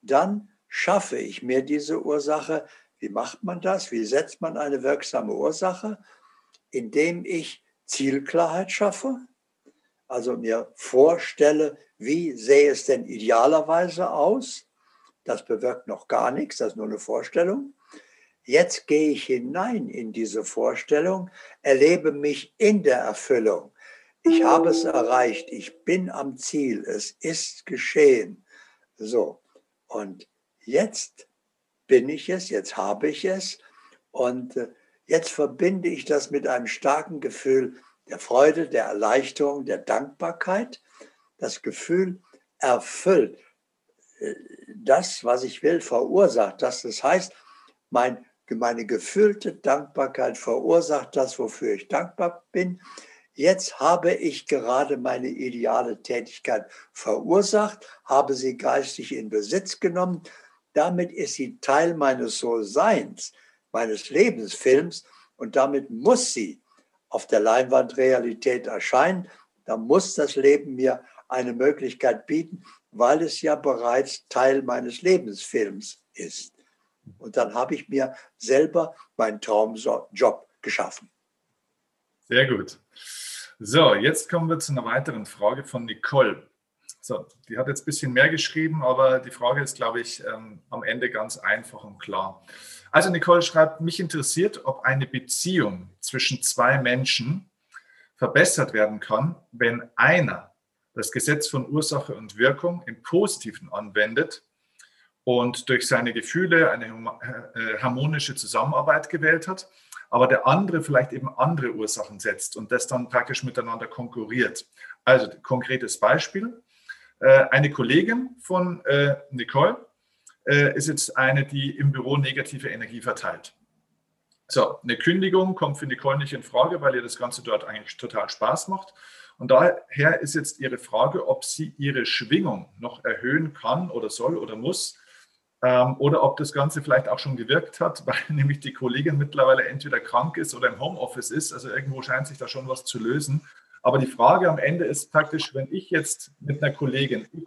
Dann schaffe ich mir diese Ursache. Wie macht man das? Wie setzt man eine wirksame Ursache? Indem ich Zielklarheit schaffe, also mir vorstelle, wie sähe es denn idealerweise aus? Das bewirkt noch gar nichts, das ist nur eine Vorstellung. Jetzt gehe ich hinein in diese Vorstellung, erlebe mich in der Erfüllung. Ich habe es erreicht, ich bin am Ziel, es ist geschehen. So, und jetzt bin ich es, jetzt habe ich es und äh, jetzt verbinde ich das mit einem starken Gefühl der Freude, der Erleichterung, der Dankbarkeit. Das Gefühl erfüllt äh, das, was ich will, verursacht das. Das heißt, mein, meine gefühlte Dankbarkeit verursacht das, wofür ich dankbar bin. Jetzt habe ich gerade meine ideale Tätigkeit verursacht, habe sie geistig in Besitz genommen. Damit ist sie Teil meines So-Seins, meines Lebensfilms und damit muss sie auf der Leinwand Realität erscheinen. Da muss das Leben mir eine Möglichkeit bieten, weil es ja bereits Teil meines Lebensfilms ist. Und dann habe ich mir selber meinen Traumjob geschaffen. Sehr gut. So, jetzt kommen wir zu einer weiteren Frage von Nicole. So, die hat jetzt ein bisschen mehr geschrieben, aber die Frage ist, glaube ich, ähm, am Ende ganz einfach und klar. Also Nicole schreibt, mich interessiert, ob eine Beziehung zwischen zwei Menschen verbessert werden kann, wenn einer das Gesetz von Ursache und Wirkung im Positiven anwendet und durch seine Gefühle eine äh, harmonische Zusammenarbeit gewählt hat, aber der andere vielleicht eben andere Ursachen setzt und das dann praktisch miteinander konkurriert. Also konkretes Beispiel. Äh, eine Kollegin von äh, Nicole äh, ist jetzt eine, die im Büro negative Energie verteilt. So, eine Kündigung kommt für Nicole nicht in Frage, weil ihr das Ganze dort eigentlich total Spaß macht. Und daher ist jetzt ihre Frage, ob sie ihre Schwingung noch erhöhen kann oder soll oder muss. Ähm, oder ob das Ganze vielleicht auch schon gewirkt hat, weil nämlich die Kollegin mittlerweile entweder krank ist oder im Homeoffice ist. Also irgendwo scheint sich da schon was zu lösen. Aber die Frage am Ende ist praktisch, wenn ich jetzt mit einer Kollegin, ich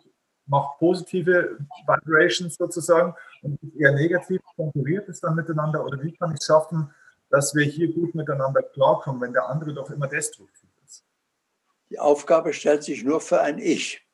macht positive Vibrations sozusagen und eher negativ konkurriert es dann miteinander oder wie kann ich es schaffen, dass wir hier gut miteinander klarkommen, wenn der andere doch immer destruktiv ist? Die Aufgabe stellt sich nur für ein Ich.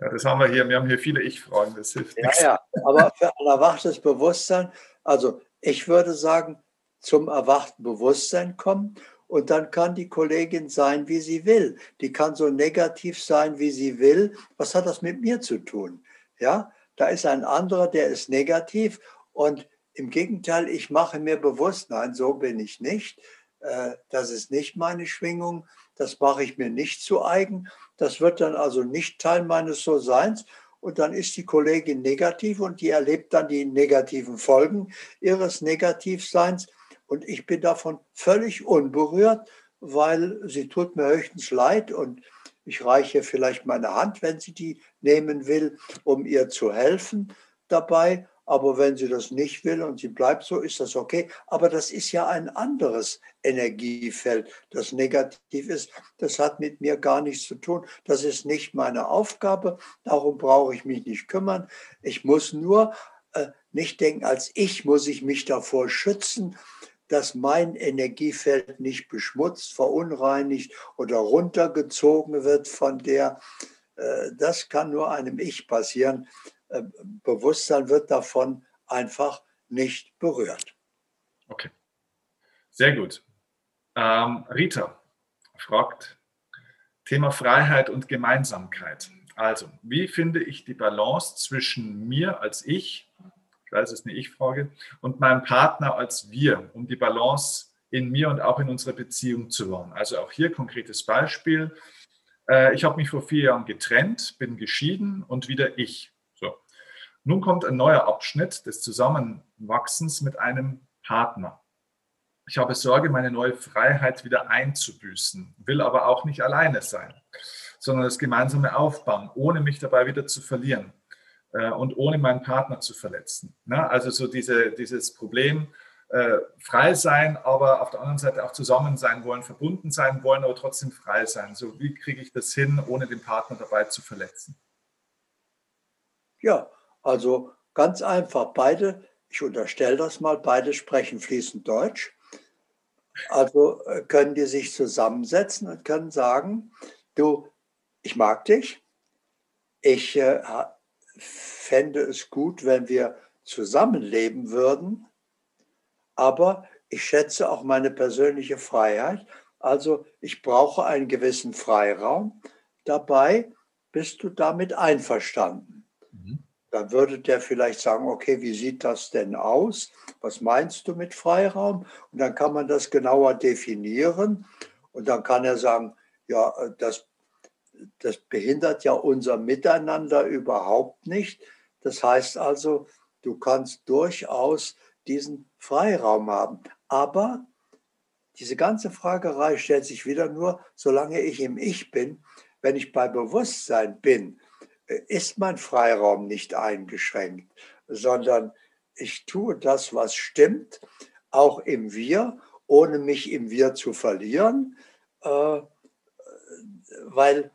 Ja, das haben wir hier. Wir haben hier viele Ich-Fragen, das hilft ja, nichts. Ja, aber für ein erwachtes Bewusstsein, also ich würde sagen, zum erwachten Bewusstsein kommen und dann kann die Kollegin sein, wie sie will. Die kann so negativ sein, wie sie will. Was hat das mit mir zu tun? Ja, da ist ein anderer, der ist negativ und im Gegenteil, ich mache mir bewusst, nein, so bin ich nicht. Äh, das ist nicht meine Schwingung. Das mache ich mir nicht zu eigen. Das wird dann also nicht Teil meines So-Seins. Und dann ist die Kollegin negativ und die erlebt dann die negativen Folgen ihres Negativseins. Und ich bin davon völlig unberührt, weil sie tut mir höchstens leid und ich reiche vielleicht meine Hand, wenn sie die nehmen will, um ihr zu helfen dabei. Aber wenn sie das nicht will und sie bleibt so, ist das okay. Aber das ist ja ein anderes Energiefeld, das negativ ist. Das hat mit mir gar nichts zu tun. Das ist nicht meine Aufgabe. Darum brauche ich mich nicht kümmern. Ich muss nur äh, nicht denken, als ich muss ich mich davor schützen, dass mein Energiefeld nicht beschmutzt, verunreinigt oder runtergezogen wird von der. Äh, das kann nur einem Ich passieren. Äh, Bewusstsein wird davon einfach nicht berührt. Okay, sehr gut. Ähm, Rita fragt, Thema Freiheit und Gemeinsamkeit. Also, wie finde ich die Balance zwischen mir als Ich, ich weiß, es ist eine Ich-Frage, und meinem Partner als Wir, um die Balance in mir und auch in unserer Beziehung zu wahren? Also auch hier konkretes Beispiel. Äh, ich habe mich vor vier Jahren getrennt, bin geschieden und wieder ich. Nun kommt ein neuer Abschnitt des Zusammenwachsens mit einem Partner. Ich habe Sorge, meine neue Freiheit wieder einzubüßen, will aber auch nicht alleine sein, sondern das gemeinsame aufbauen, ohne mich dabei wieder zu verlieren äh, und ohne meinen Partner zu verletzen. Also so diese, dieses Problem, äh, frei sein, aber auf der anderen Seite auch zusammen sein wollen, verbunden sein wollen, aber trotzdem frei sein. So wie kriege ich das hin, ohne den Partner dabei zu verletzen? Ja, also ganz einfach, beide, ich unterstelle das mal, beide sprechen fließend Deutsch. Also äh, können die sich zusammensetzen und können sagen, du, ich mag dich, ich äh, fände es gut, wenn wir zusammenleben würden, aber ich schätze auch meine persönliche Freiheit. Also ich brauche einen gewissen Freiraum. Dabei bist du damit einverstanden. Dann würde der vielleicht sagen, okay, wie sieht das denn aus? Was meinst du mit Freiraum? Und dann kann man das genauer definieren. Und dann kann er sagen, ja, das, das behindert ja unser Miteinander überhaupt nicht. Das heißt also, du kannst durchaus diesen Freiraum haben. Aber diese ganze Fragerei stellt sich wieder nur, solange ich im Ich bin, wenn ich bei Bewusstsein bin ist mein Freiraum nicht eingeschränkt, sondern ich tue das, was stimmt, auch im Wir, ohne mich im Wir zu verlieren, äh, weil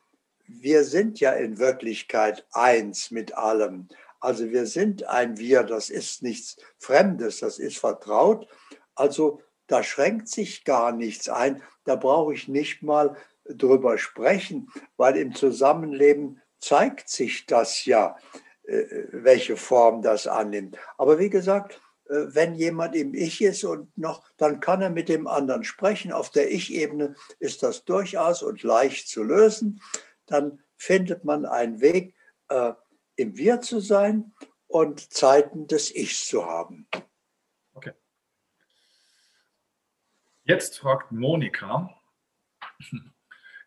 wir sind ja in Wirklichkeit eins mit allem. Also wir sind ein Wir, das ist nichts Fremdes, das ist vertraut. Also da schränkt sich gar nichts ein, da brauche ich nicht mal drüber sprechen, weil im Zusammenleben zeigt sich das ja, äh, welche Form das annimmt. Aber wie gesagt, äh, wenn jemand im Ich ist und noch, dann kann er mit dem anderen sprechen. Auf der Ich-Ebene ist das durchaus und leicht zu lösen. Dann findet man einen Weg, äh, im Wir zu sein und Zeiten des Ichs zu haben. Okay. Jetzt fragt Monika,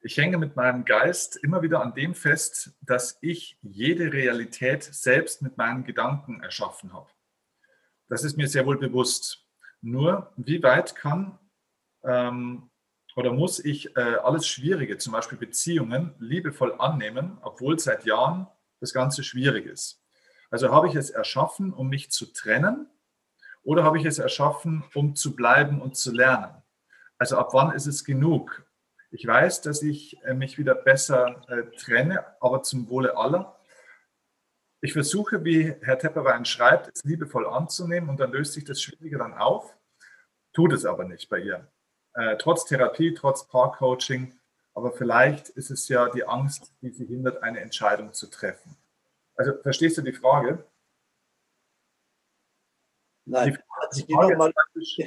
ich hänge mit meinem Geist immer wieder an dem fest, dass ich jede Realität selbst mit meinen Gedanken erschaffen habe. Das ist mir sehr wohl bewusst. Nur, wie weit kann ähm, oder muss ich äh, alles Schwierige, zum Beispiel Beziehungen, liebevoll annehmen, obwohl seit Jahren das Ganze schwierig ist? Also habe ich es erschaffen, um mich zu trennen oder habe ich es erschaffen, um zu bleiben und zu lernen? Also ab wann ist es genug? Ich weiß, dass ich äh, mich wieder besser äh, trenne, aber zum Wohle aller. Ich versuche, wie Herr Tepperwein schreibt, es liebevoll anzunehmen und dann löst sich das Schwierige dann auf. tut es aber nicht bei ihr. Äh, trotz Therapie, trotz Paar-Coaching, aber vielleicht ist es ja die Angst, die sie hindert, eine Entscheidung zu treffen. Also verstehst du die Frage? Nein, die, die Frage, mal, ist,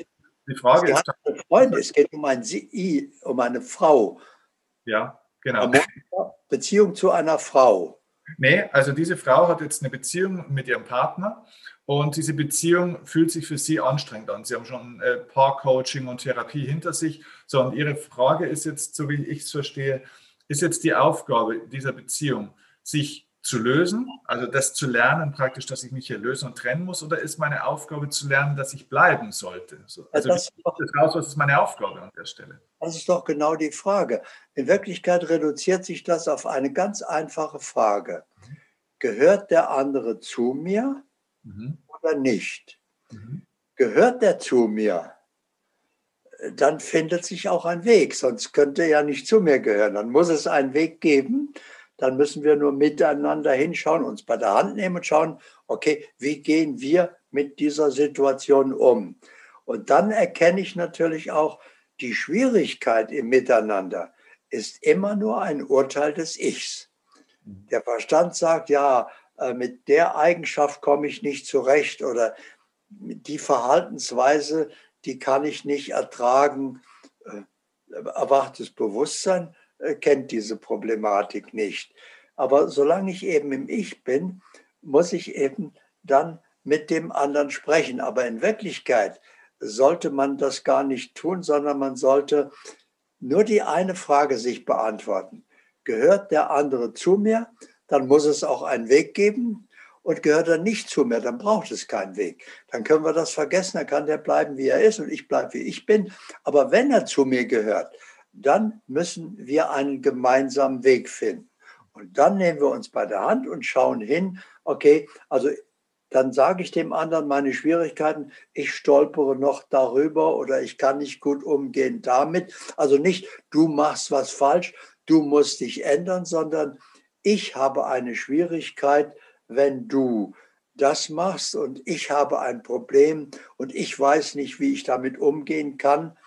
die Frage ist, Freunde, es geht um, ein Sie, um eine Frau. Ja, genau. Beziehung zu einer Frau. Nee, also diese Frau hat jetzt eine Beziehung mit ihrem Partner und diese Beziehung fühlt sich für sie anstrengend an. Sie haben schon äh, Paar-Coaching und Therapie hinter sich. So, und ihre Frage ist jetzt, so wie ich es verstehe, ist jetzt die Aufgabe dieser Beziehung, sich zu lösen, also das zu lernen praktisch, dass ich mich hier lösen und trennen muss, oder ist meine Aufgabe zu lernen, dass ich bleiben sollte? Also das, ist raus, was ist meine Aufgabe an der Stelle? Das ist doch genau die Frage. In Wirklichkeit reduziert sich das auf eine ganz einfache Frage. Gehört der andere zu mir mhm. oder nicht? Mhm. Gehört der zu mir? Dann findet sich auch ein Weg, sonst könnte er ja nicht zu mir gehören. Dann muss es einen Weg geben, dann müssen wir nur miteinander hinschauen, uns bei der Hand nehmen und schauen, okay, wie gehen wir mit dieser Situation um? Und dann erkenne ich natürlich auch, die Schwierigkeit im Miteinander ist immer nur ein Urteil des Ichs. Mhm. Der Verstand sagt, ja, äh, mit der Eigenschaft komme ich nicht zurecht oder die Verhaltensweise, die kann ich nicht ertragen. Äh, erwachtes Bewusstsein äh, kennt diese Problematik nicht. Aber solange ich eben im Ich bin, muss ich eben dann mit dem anderen sprechen. Aber in Wirklichkeit sollte man das gar nicht tun, sondern man sollte nur die eine Frage sich beantworten. Gehört der andere zu mir? Dann muss es auch einen Weg geben. Und gehört er nicht zu mir, dann braucht es keinen Weg. Dann können wir das vergessen, dann kann der bleiben, wie er ist und ich bleibe, wie ich bin. Aber wenn er zu mir gehört, dann müssen wir einen gemeinsamen Weg finden. Und dann nehmen wir uns bei der Hand und schauen hin, okay, also dann sage ich dem anderen meine Schwierigkeiten, ich stolpere noch darüber oder ich kann nicht gut umgehen damit. Also nicht, du machst was falsch, du musst dich ändern, sondern ich habe eine Schwierigkeit, wenn du das machst und ich habe ein Problem und ich weiß nicht, wie ich damit umgehen kann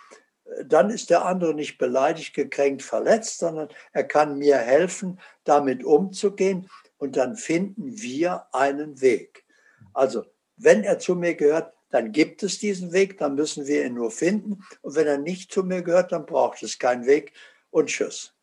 dann ist der andere nicht beleidigt, gekränkt, verletzt, sondern er kann mir helfen, damit umzugehen und dann finden wir einen Weg. Also, wenn er zu mir gehört, dann gibt es diesen Weg, dann müssen wir ihn nur finden. Und wenn er nicht zu mir gehört, dann braucht es keinen Weg und tschüss.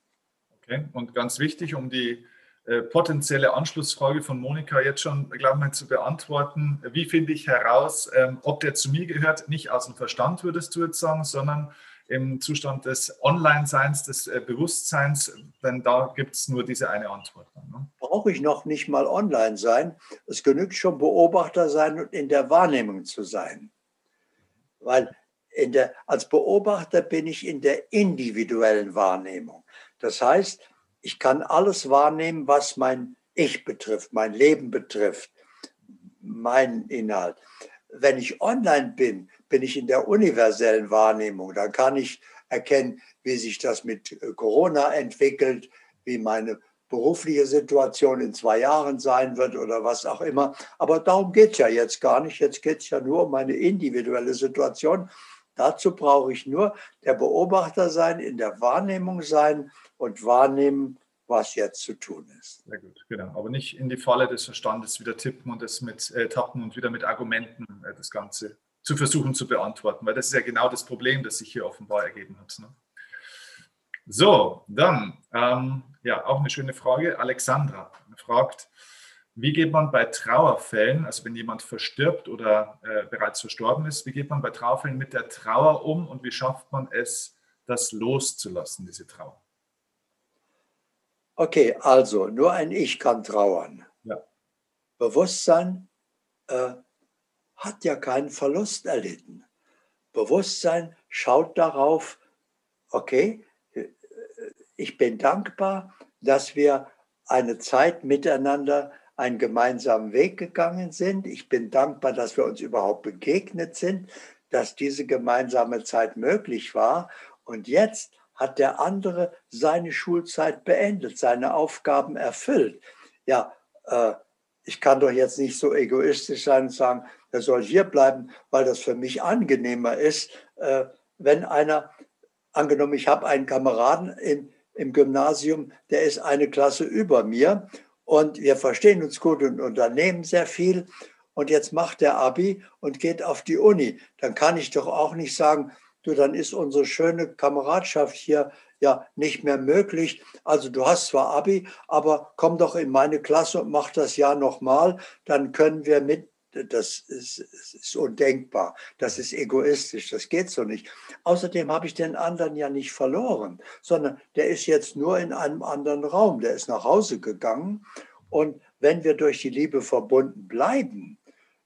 Okay, und ganz wichtig, um die äh, potenzielle Anschlussfrage von Monika jetzt schon, glaube ich, zu beantworten. Wie finde ich heraus, ähm, ob der zu mir gehört? Nicht aus dem Verstand, würdest du jetzt sagen, sondern im Zustand des Online-Seins, des äh, Bewusstseins, denn da gibt es nur diese eine Antwort. Ne? Brauche ich noch nicht mal online sein. Es genügt schon Beobachter sein und in der Wahrnehmung zu sein. Weil der, als Beobachter bin ich in der individuellen Wahrnehmung. Das heißt, ich kann alles wahrnehmen, was mein Ich betrifft, mein Leben betrifft, meinen Inhalt. Wenn ich online bin, bin ich in der universellen Wahrnehmung. Da kann ich erkennen, wie sich das mit äh, Corona entwickelt, wie meine berufliche Situation in zwei Jahren sein wird oder was auch immer. Aber darum geht es ja jetzt gar nicht. Jetzt geht es ja nur um meine individuelle Situation. Dazu brauche ich nur der Beobachter sein, in der Wahrnehmung sein und wahrnehmen, was jetzt zu tun ist. Sehr gut, genau. Aber nicht in die Falle des Verstandes wieder tippen und das mit äh, tappen und wieder mit Argumenten äh, das Ganze zu versuchen zu beantworten, weil das ist ja genau das Problem, das sich hier offenbar ergeben hat. Ne? So, dann, ähm, ja, auch eine schöne Frage. Alexandra fragt, wie geht man bei Trauerfällen, also wenn jemand verstirbt oder äh, bereits verstorben ist, wie geht man bei Trauerfällen mit der Trauer um und wie schafft man es, das loszulassen, diese Trauer? Okay, also nur ein Ich kann trauern. Ja. Bewusstsein, äh, hat ja keinen Verlust erlitten. Bewusstsein schaut darauf, okay, ich bin dankbar, dass wir eine Zeit miteinander einen gemeinsamen Weg gegangen sind. Ich bin dankbar, dass wir uns überhaupt begegnet sind, dass diese gemeinsame Zeit möglich war. Und jetzt hat der andere seine Schulzeit beendet, seine Aufgaben erfüllt. Ja, äh, ich kann doch jetzt nicht so egoistisch sein und sagen, er soll hier bleiben, weil das für mich angenehmer ist, äh, wenn einer, angenommen, ich habe einen Kameraden im, im Gymnasium, der ist eine Klasse über mir und wir verstehen uns gut und unternehmen sehr viel. Und jetzt macht der Abi und geht auf die Uni. Dann kann ich doch auch nicht sagen, du, dann ist unsere schöne Kameradschaft hier ja nicht mehr möglich. Also du hast zwar Abi, aber komm doch in meine Klasse und mach das Jahr nochmal, dann können wir mit das ist, ist, undenkbar, das ist egoistisch, das geht so nicht. Außerdem habe ich den anderen ja nicht verloren, sondern der ist jetzt nur in einem anderen Raum, der ist nach Hause gegangen. Und wenn wir durch die Liebe verbunden bleiben,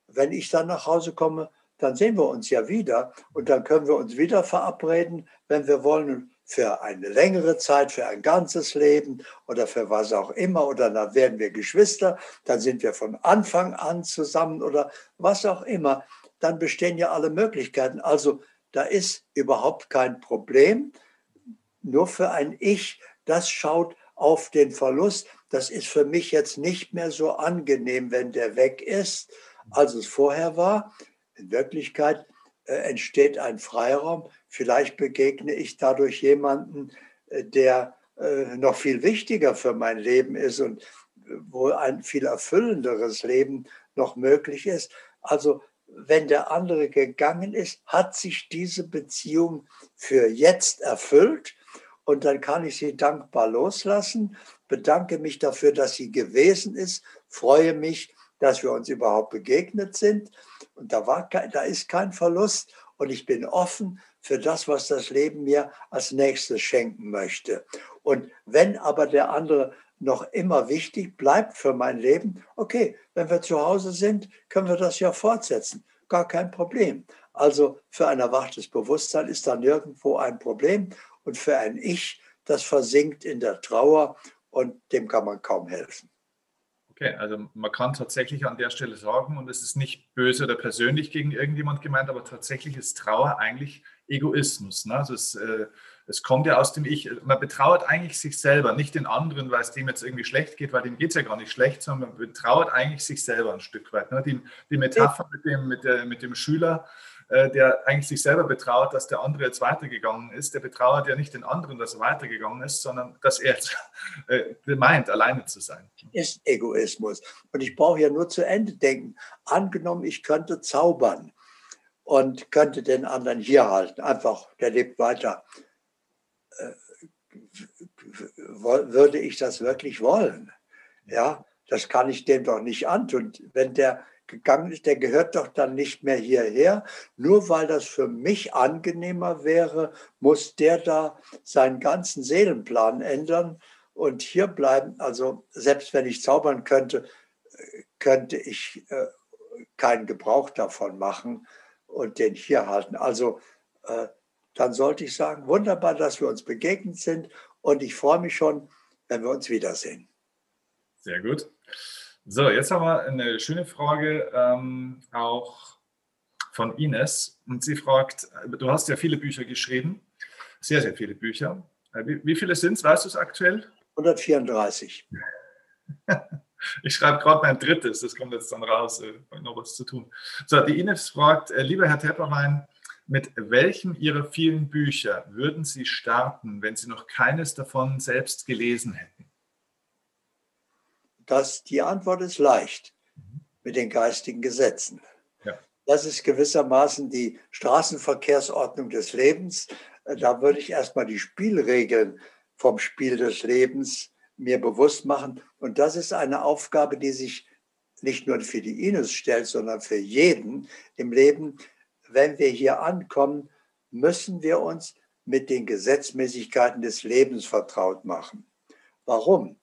wenn ich dann nach Hause komme, dann sehen wir uns ja wieder. Und dann können wir uns wieder verabreden, wenn wir wollen für eine längere Zeit, für ein ganzes Leben oder für was auch immer. Oder dann werden wir Geschwister, dann sind wir von Anfang an zusammen oder was auch immer. Dann bestehen ja alle Möglichkeiten. Also da ist überhaupt kein Problem. Nur für ein Ich, das schaut auf den Verlust. Das ist für mich jetzt nicht mehr so angenehm, wenn der weg ist, als es vorher war. In Wirklichkeit äh, entsteht ein Freiraum, Vielleicht begegne ich dadurch jemanden, äh, der äh, noch viel wichtiger für mein Leben ist und äh, wo ein viel erfüllenderes Leben noch möglich ist. Also wenn der andere gegangen ist, hat sich diese Beziehung für jetzt erfüllt und dann kann ich sie dankbar loslassen, bedanke mich dafür, dass sie gewesen ist, freue mich, dass wir uns überhaupt begegnet sind und da, war, da ist kein Verlust und ich bin offen für das, was das Leben mir als nächstes schenken möchte. Und wenn aber der andere noch immer wichtig bleibt für mein Leben, okay, wenn wir zu Hause sind, können wir das ja fortsetzen. Gar kein Problem. Also für ein erwachtes Bewusstsein ist da nirgendwo ein Problem. Und für ein Ich, das versinkt in der Trauer und dem kann man kaum helfen. Okay, also man kann tatsächlich an der Stelle sagen, und es ist nicht böse oder persönlich gegen irgendjemand gemeint, aber tatsächlich ist Trauer eigentlich Egoismus. Ne? Also es, äh, es kommt ja aus dem Ich. Man betrauert eigentlich sich selber, nicht den anderen, weil es dem jetzt irgendwie schlecht geht, weil dem geht es ja gar nicht schlecht, sondern man betrauert eigentlich sich selber ein Stück weit. Ne? Die, die Metapher mit dem, mit, der, mit dem Schüler, äh, der eigentlich sich selber betrauert, dass der andere jetzt weitergegangen ist, der betrauert ja nicht den anderen, dass er weitergegangen ist, sondern dass er jetzt äh, meint, alleine zu sein. Ist Egoismus. Und ich brauche ja nur zu Ende denken. Angenommen, ich könnte zaubern und könnte den anderen hier halten. Einfach, der lebt weiter. Äh, würde ich das wirklich wollen? Ja, das kann ich dem doch nicht antun. Wenn der gegangen ist, der gehört doch dann nicht mehr hierher. Nur weil das für mich angenehmer wäre, muss der da seinen ganzen Seelenplan ändern und hier bleiben. Also selbst wenn ich zaubern könnte, könnte ich äh, keinen Gebrauch davon machen und den hier halten. Also äh, dann sollte ich sagen, wunderbar, dass wir uns begegnet sind und ich freue mich schon, wenn wir uns wiedersehen. Sehr gut. So, jetzt haben wir eine schöne Frage ähm, auch von Ines. Und sie fragt, du hast ja viele Bücher geschrieben, sehr, sehr viele Bücher. Äh, wie, wie viele sind es, weißt du es aktuell? 134. Ich schreibe gerade mein drittes, das kommt jetzt dann raus, äh, noch was zu tun. So, die Ines fragt, äh, lieber Herr Tepperwein, mit welchem Ihrer vielen Bücher würden Sie starten, wenn Sie noch keines davon selbst gelesen hätten? Das, die Antwort ist leicht mhm. mit den geistigen Gesetzen. Ja. Das ist gewissermaßen die Straßenverkehrsordnung des Lebens. Äh, da würde ich erstmal die Spielregeln vom Spiel des Lebens mir bewusst machen. Und das ist eine Aufgabe, die sich nicht nur für die Ines stellt, sondern für jeden im Leben. Wenn wir hier ankommen, müssen wir uns mit den Gesetzmäßigkeiten des Lebens vertraut machen. Warum?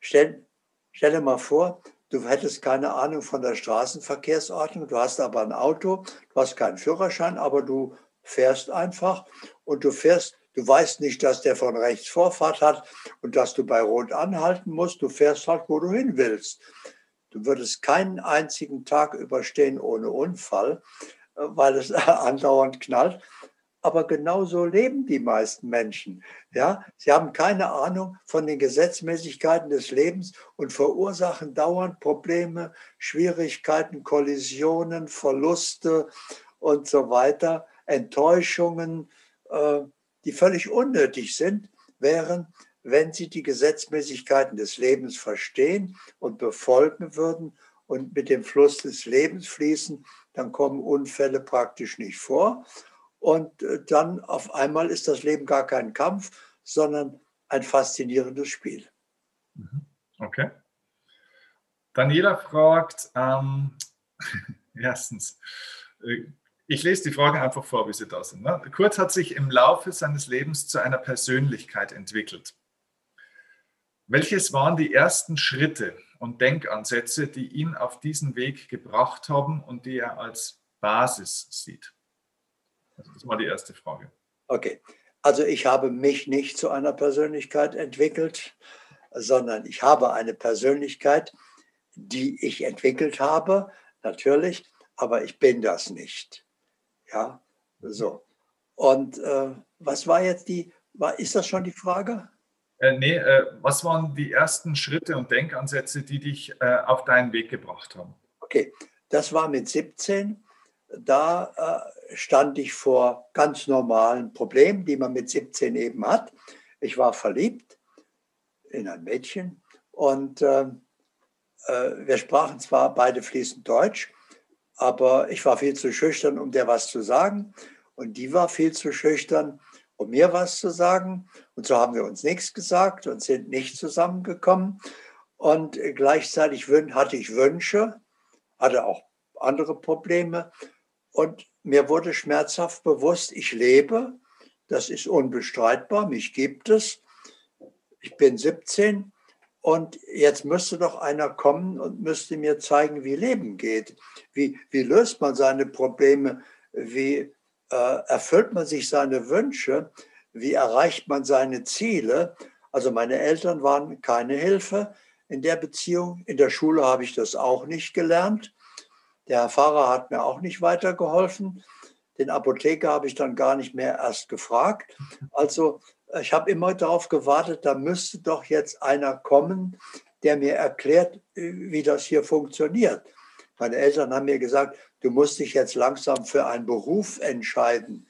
Stell, stell dir mal vor, du hättest keine Ahnung von der Straßenverkehrsordnung, du hast aber ein Auto, du hast keinen Führerschein, aber du fährst einfach und du fährst Du weißt nicht, dass der von rechts Vorfahrt hat und dass du bei Rot anhalten musst. Du fährst halt, wo du hin willst. Du würdest keinen einzigen Tag überstehen ohne Unfall, äh, weil es andauernd knallt. aber genauso leben die meisten Menschen. Ja, sie haben keine Ahnung von den Gesetzmäßigkeiten des Lebens und verursachen dauernd Probleme, Schwierigkeiten, Kollisionen, Verluste und so weiter, Enttäuschungen, äh, die völlig unnötig sind, während wenn sie die Gesetzmäßigkeiten des Lebens verstehen und befolgen würden und mit dem Fluss des Lebens fließen, dann kommen Unfälle praktisch nicht vor. Und äh, dann auf einmal ist das Leben gar kein Kampf, sondern ein faszinierendes Spiel. Mhm. Okay. Daniela fragt, ähm, erstens, äh, ich lese die Fragen einfach vor, wie sie da sind. Ne? Kurt hat sich im Laufe seines Lebens zu einer Persönlichkeit entwickelt. Welches waren die ersten Schritte und Denkansätze, die ihn auf diesen Weg gebracht haben und die er als Basis sieht? Das ist mal die erste Frage. Okay, also ich habe mich nicht zu einer Persönlichkeit entwickelt, sondern ich habe eine Persönlichkeit, die ich entwickelt habe, natürlich, aber ich bin das nicht. Ja, so. Und äh, was war jetzt die, war, ist das schon die Frage? Äh, nee, äh, was waren die ersten Schritte und Denkansätze, die dich äh, auf deinen Weg gebracht haben? Okay, das war mit 17. Da äh, stand ich vor ganz normalen Problemen, die man mit 17 eben hat. Ich war verliebt in ein Mädchen und äh, äh, wir sprachen zwar beide fließend Deutsch, aber ich war viel zu schüchtern, um der was zu sagen. Und die war viel zu schüchtern, um mir was zu sagen. Und so haben wir uns nichts gesagt und sind nicht zusammengekommen. Und gleichzeitig hatte ich Wünsche, hatte auch andere Probleme. Und mir wurde schmerzhaft bewusst, ich lebe, das ist unbestreitbar, mich gibt es. Ich bin 17 und jetzt müsste doch einer kommen und müsste mir zeigen, wie Leben geht. Wie, wie löst man seine Probleme? Wie äh, erfüllt man sich seine Wünsche? Wie erreicht man seine Ziele? Also meine Eltern waren keine Hilfe in der Beziehung. In der Schule habe ich das auch nicht gelernt. Der Herr Pfarrer hat mir auch nicht weitergeholfen. Den Apotheker habe ich dann gar nicht mehr erst gefragt. Also ich habe immer darauf gewartet, da müsste doch jetzt einer kommen, der mir erklärt, wie das hier funktioniert. Meine Eltern haben mir gesagt, du musst dich jetzt langsam für einen Beruf entscheiden.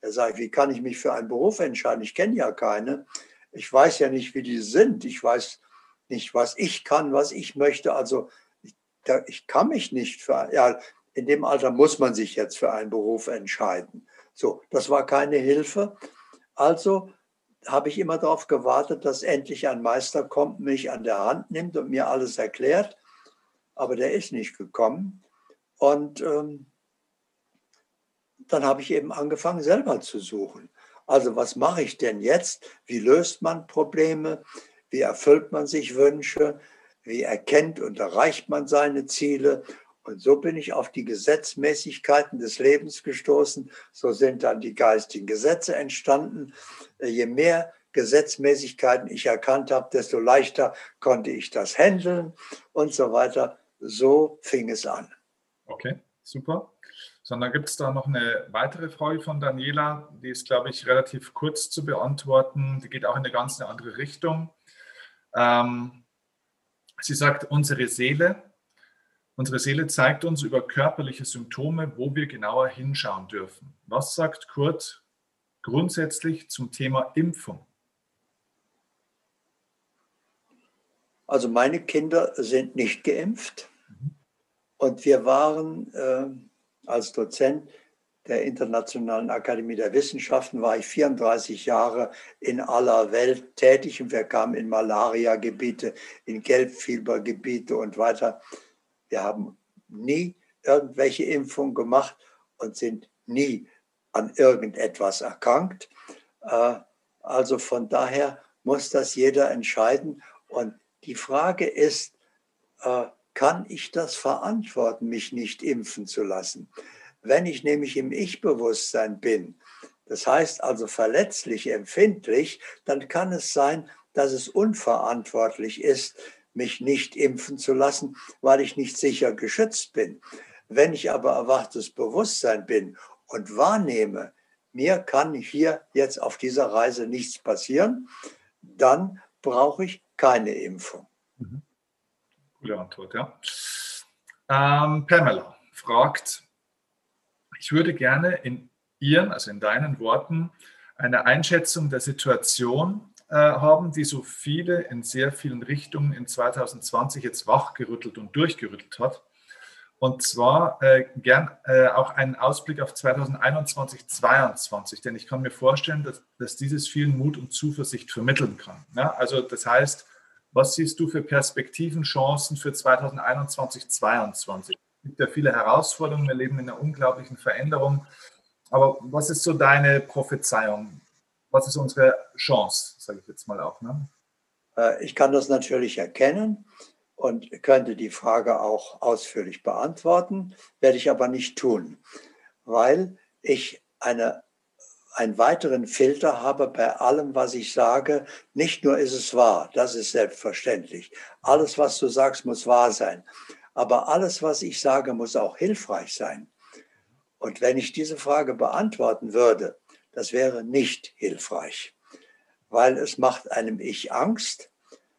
Da sage ich, wie kann ich mich für einen Beruf entscheiden? Ich kenne ja keine. Ich weiß ja nicht, wie die sind. Ich weiß nicht, was ich kann, was ich möchte. Also ich, da, ich kann mich nicht für, ja, in dem Alter muss man sich jetzt für einen Beruf entscheiden. So, das war keine Hilfe. Also habe ich immer darauf gewartet, dass endlich ein Meister kommt, mich an der Hand nimmt und mir alles erklärt aber der ist nicht gekommen. Und ähm, dann habe ich eben angefangen, selber zu suchen. Also was mache ich denn jetzt? Wie löst man Probleme? Wie erfüllt man sich Wünsche? Wie erkennt und erreicht man seine Ziele? Und so bin ich auf die Gesetzmäßigkeiten des Lebens gestoßen. So sind dann die geistigen Gesetze entstanden. Je mehr Gesetzmäßigkeiten ich erkannt habe, desto leichter konnte ich das handeln und so weiter so fing es an. Okay, super. So, dann gibt es da noch eine weitere Frage von Daniela, die ist, glaube ich, relativ kurz zu beantworten. Die geht auch in eine ganz andere Richtung. Ähm, sie sagt, unsere Seele, unsere Seele zeigt uns über körperliche Symptome, wo wir genauer hinschauen dürfen. Was sagt Kurt grundsätzlich zum Thema Impfung? Also meine Kinder sind nicht geimpft und wir waren äh, als Dozent der Internationalen Akademie der Wissenschaften, war ich 34 Jahre in aller Welt tätig und wir kamen in Malaria-Gebiete, in Gelbfiebergebiete und weiter. Wir haben nie irgendwelche Impfungen gemacht und sind nie an irgendetwas erkrankt. Äh, also von daher muss das jeder entscheiden. Und die Frage ist, äh, kann ich das verantworten, mich nicht impfen zu lassen? Wenn ich nämlich im Ich-Bewusstsein bin, das heißt also verletzlich, empfindlich, dann kann es sein, dass es unverantwortlich ist, mich nicht impfen zu lassen, weil ich nicht sicher geschützt bin. Wenn ich aber erwachtes Bewusstsein bin und wahrnehme, mir kann hier jetzt auf dieser Reise nichts passieren, dann brauche ich keine Impfung. Mhm. Coole Antwort, ja. Ähm, Pamela fragt, ich würde gerne in Ihren, also in deinen Worten, eine Einschätzung der Situation haben, die so viele in sehr vielen Richtungen in 2020 jetzt wachgerüttelt und durchgerüttelt hat. Und zwar äh, gern äh, auch einen Ausblick auf 2021, 2022, denn ich kann mir vorstellen, dass, dass dieses vielen Mut und Zuversicht vermitteln kann. Ja? Also das heißt, was siehst du für Perspektiven, Chancen für 2021, 2022? Es gibt ja viele Herausforderungen, wir leben in einer unglaublichen Veränderung. Aber was ist so deine Prophezeiung? Was ist unsere Chance, sage ich jetzt mal auch? Ne? Äh, ich kann das natürlich erkennen und könnte die Frage auch ausführlich beantworten, werde ich aber nicht tun, weil ich eine, einen weiteren Filter habe bei allem, was ich sage. Nicht nur ist es wahr, das ist selbstverständlich. Alles, was du sagst, muss wahr sein. Aber alles, was ich sage, muss auch hilfreich sein. Und wenn ich diese Frage beantworten würde, das wäre nicht hilfreich, weil es macht einem Ich Angst,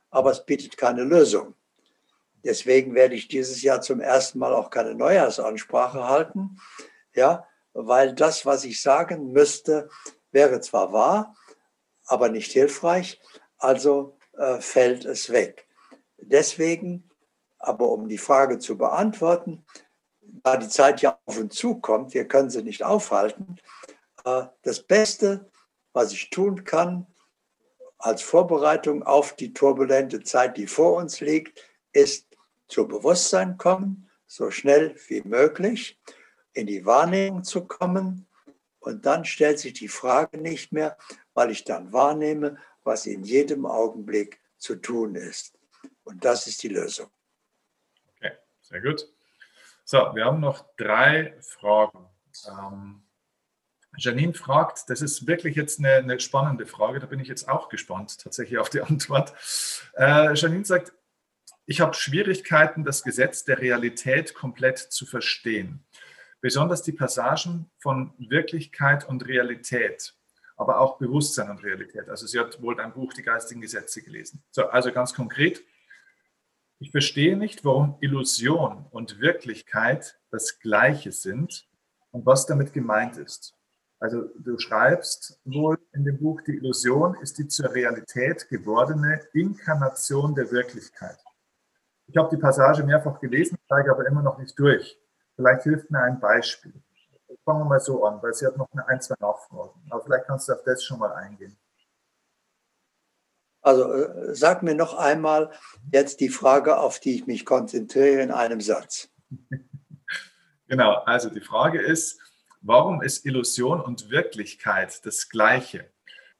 aber es bietet keine Lösung. Deswegen werde ich dieses Jahr zum ersten Mal auch keine Neujahrsansprache halten, ja, weil das, was ich sagen müsste, wäre zwar wahr, aber nicht hilfreich, also äh, fällt es weg. Deswegen, aber um die Frage zu beantworten, da die Zeit ja auf uns zukommt, wir können sie nicht aufhalten, das Beste, was ich tun kann als Vorbereitung auf die turbulente Zeit, die vor uns liegt, ist zu Bewusstsein kommen, so schnell wie möglich, in die Wahrnehmung zu kommen. Und dann stellt sich die Frage nicht mehr, weil ich dann wahrnehme, was in jedem Augenblick zu tun ist. Und das ist die Lösung. Okay, sehr gut. So, wir haben noch drei Fragen. Ähm, Janine fragt, das ist wirklich jetzt eine, eine, spannende Frage, da bin ich jetzt auch gespannt tatsächlich auf die Antwort. Äh, Janine sagt, ich habe Schwierigkeiten, das Gesetz der Realität komplett zu verstehen. Besonders die Passagen von Wirklichkeit und Realität, aber auch Bewusstsein und Realität. Also sie hat wohl dein Buch Die geistigen Gesetze gelesen. So, also ganz konkret, ich verstehe nicht, warum Illusion und Wirklichkeit das gleiche sind und was damit gemeint ist. Also du schreibst wohl in dem Buch, die Illusion ist die zur Realität gewordene Inkarnation der Wirklichkeit. Ich habe die Passage mehrfach gelesen, steige aber immer noch nicht durch. Vielleicht hilft mir ein Beispiel. Fangen wir mal so an, weil sie hat noch eine ein, zwei Nachfragen. Aber vielleicht kannst du auf das schon mal eingehen. Also äh, sag mir noch einmal jetzt die Frage, auf die ich mich konzentriere in einem Satz. genau, also die Frage ist, warum ist Illusion und Wirklichkeit das gleiche?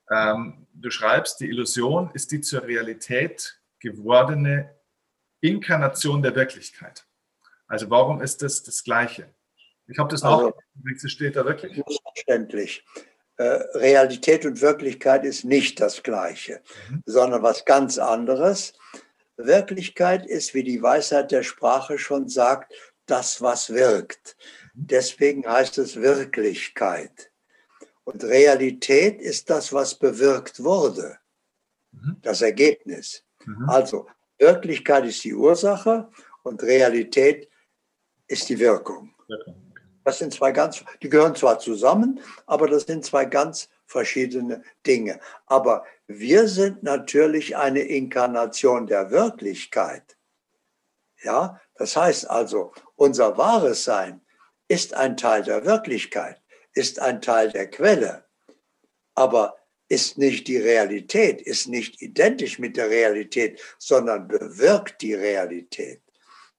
Ähm, du schreibst, die Illusion ist die zur Realität gewordene Inkarnation der Wirklichkeit. Also warum ist das das Gleiche? Ich habe das noch, also, steht da wirklich. Selbstverständlich. Äh, Realität und Wirklichkeit ist nicht das Gleiche, mhm. sondern was ganz anderes. Wirklichkeit ist, wie die Weisheit der Sprache schon sagt, das, was wirkt. Deswegen heißt es Wirklichkeit. Und Realität ist das, was bewirkt wurde, mhm. das Ergebnis. Mhm. Also Wirklichkeit ist die Ursache und Realität ist die Wirkung. Das sind zwei ganz, die gehören zwar zusammen, aber das sind zwei ganz verschiedene Dinge. Aber wir sind natürlich eine Inkarnation der Wirklichkeit. Ja, das heißt also, unser wahres Sein ist ein Teil der Wirklichkeit, ist ein Teil der Quelle. Aber ist nicht die Realität, ist nicht identisch mit der Realität, sondern bewirkt die Realität.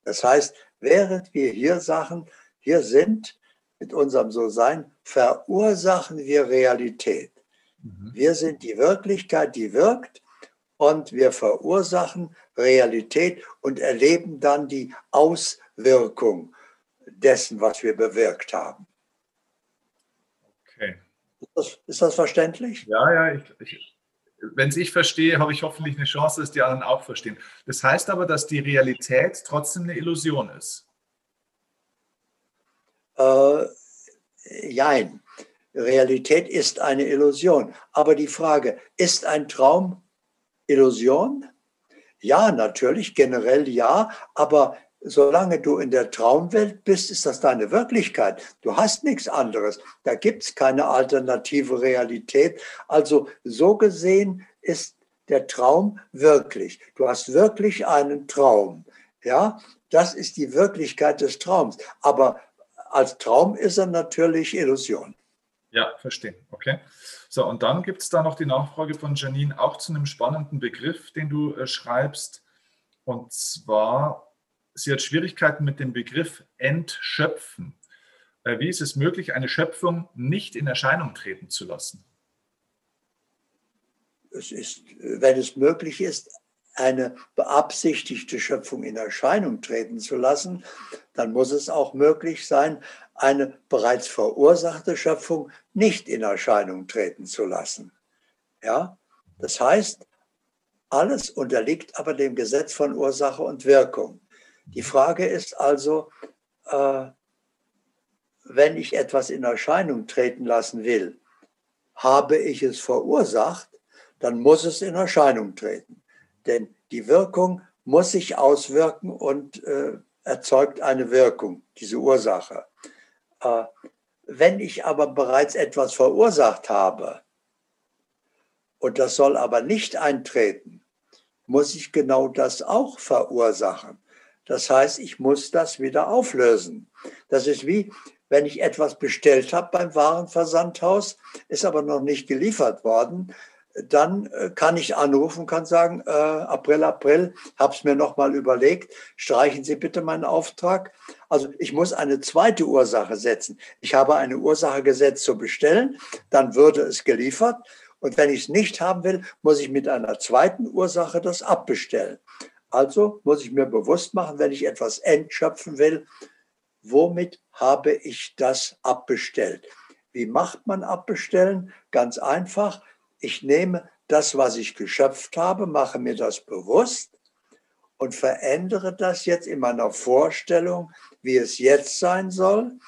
Das heißt, während wir hier Sachen, hier sind, mit unserem So-Sein, verursachen wir Realität. Mhm. Wir sind die Wirklichkeit, die wirkt und wir verursachen Realität und erleben dann die Auswirkung dessen, was wir bewirkt haben. Ist das, ist das verständlich? Ja, ja. Wenn es ich verstehe, habe ich hoffentlich eine Chance, dass die anderen auch verstehen. Das heißt aber, dass die Realität trotzdem eine Illusion ist. Äh, jein. Realität ist eine Illusion. Aber die Frage, ist ein Traum Illusion? Ja, natürlich, generell ja, aber solange du in der Traumwelt bist, ist das deine Wirklichkeit. Du hast nichts anderes. Da gibt es keine alternative Realität. Also so gesehen ist der Traum wirklich. Du hast wirklich einen Traum. Ja, das ist die Wirklichkeit des Traums. Aber als Traum ist er natürlich Illusion. Ja, verstehe. Okay. So, und dann gibt es da noch die Nachfrage von Janine auch zu einem spannenden Begriff, den du äh, schreibst. Und zwar, sie hat Schwierigkeiten mit dem Begriff entschöpfen. Äh, wie ist es möglich, eine Schöpfung nicht in Erscheinung treten zu lassen? Es ist, wenn es möglich ist, eine beabsichtigte Schöpfung in Erscheinung treten zu lassen, dann muss es auch möglich sein, eine bereits verursachte Schöpfung nicht in Erscheinung treten zu lassen. Ja, das heißt, alles unterliegt aber dem Gesetz von Ursache und Wirkung. Die Frage ist also, äh, wenn ich etwas in Erscheinung treten lassen will, habe ich es verursacht, dann muss es in Erscheinung treten. Denn die Wirkung muss sich auswirken und äh, erzeugt eine Wirkung, diese Ursache. Äh, wenn ich aber bereits etwas verursacht habe und das soll aber nicht eintreten, muss ich genau das auch verursachen. Das heißt, ich muss das wieder auflösen. Das ist wie, wenn ich etwas bestellt habe beim Warenversandhaus, ist aber noch nicht geliefert worden, dann äh, kann ich anrufen, kann sagen, äh, April, April, es mir nochmal überlegt, streichen Sie bitte meinen Auftrag. Also ich muss eine zweite Ursache setzen. Ich habe eine Ursache gesetzt zu bestellen, dann würde es geliefert. Und wenn ich es nicht haben will, muss ich mit einer zweiten Ursache das abbestellen. Also muss ich mir bewusst machen, wenn ich etwas entschöpfen will, womit habe ich das abbestellt? Wie macht man abbestellen? Ganz einfach ich nehme das, was ich geschöpft habe, mache mir das bewusst und verändere das jetzt in meiner Vorstellung, wie es jetzt sein soll,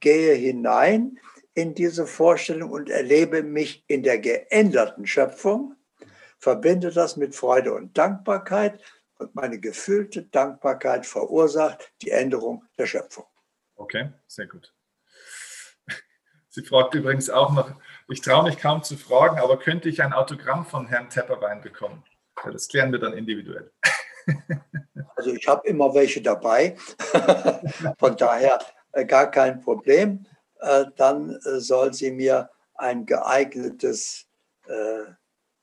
gehe hinein in diese Vorstellung und erlebe mich in der geänderten Schöpfung, verbinde das mit Freude und Dankbarkeit und meine gefühlte Dankbarkeit verursacht die Änderung der Schöpfung. Okay, sehr gut. Sie fragt übrigens auch noch, ich traue mich kaum zu fragen, aber könnte ich ein Autogramm von Herrn Tepperwein bekommen? Ja, das klären wir dann individuell. Also ich habe immer welche dabei, von daher äh, gar kein Problem. Äh, dann äh, soll sie mir ein geeignetes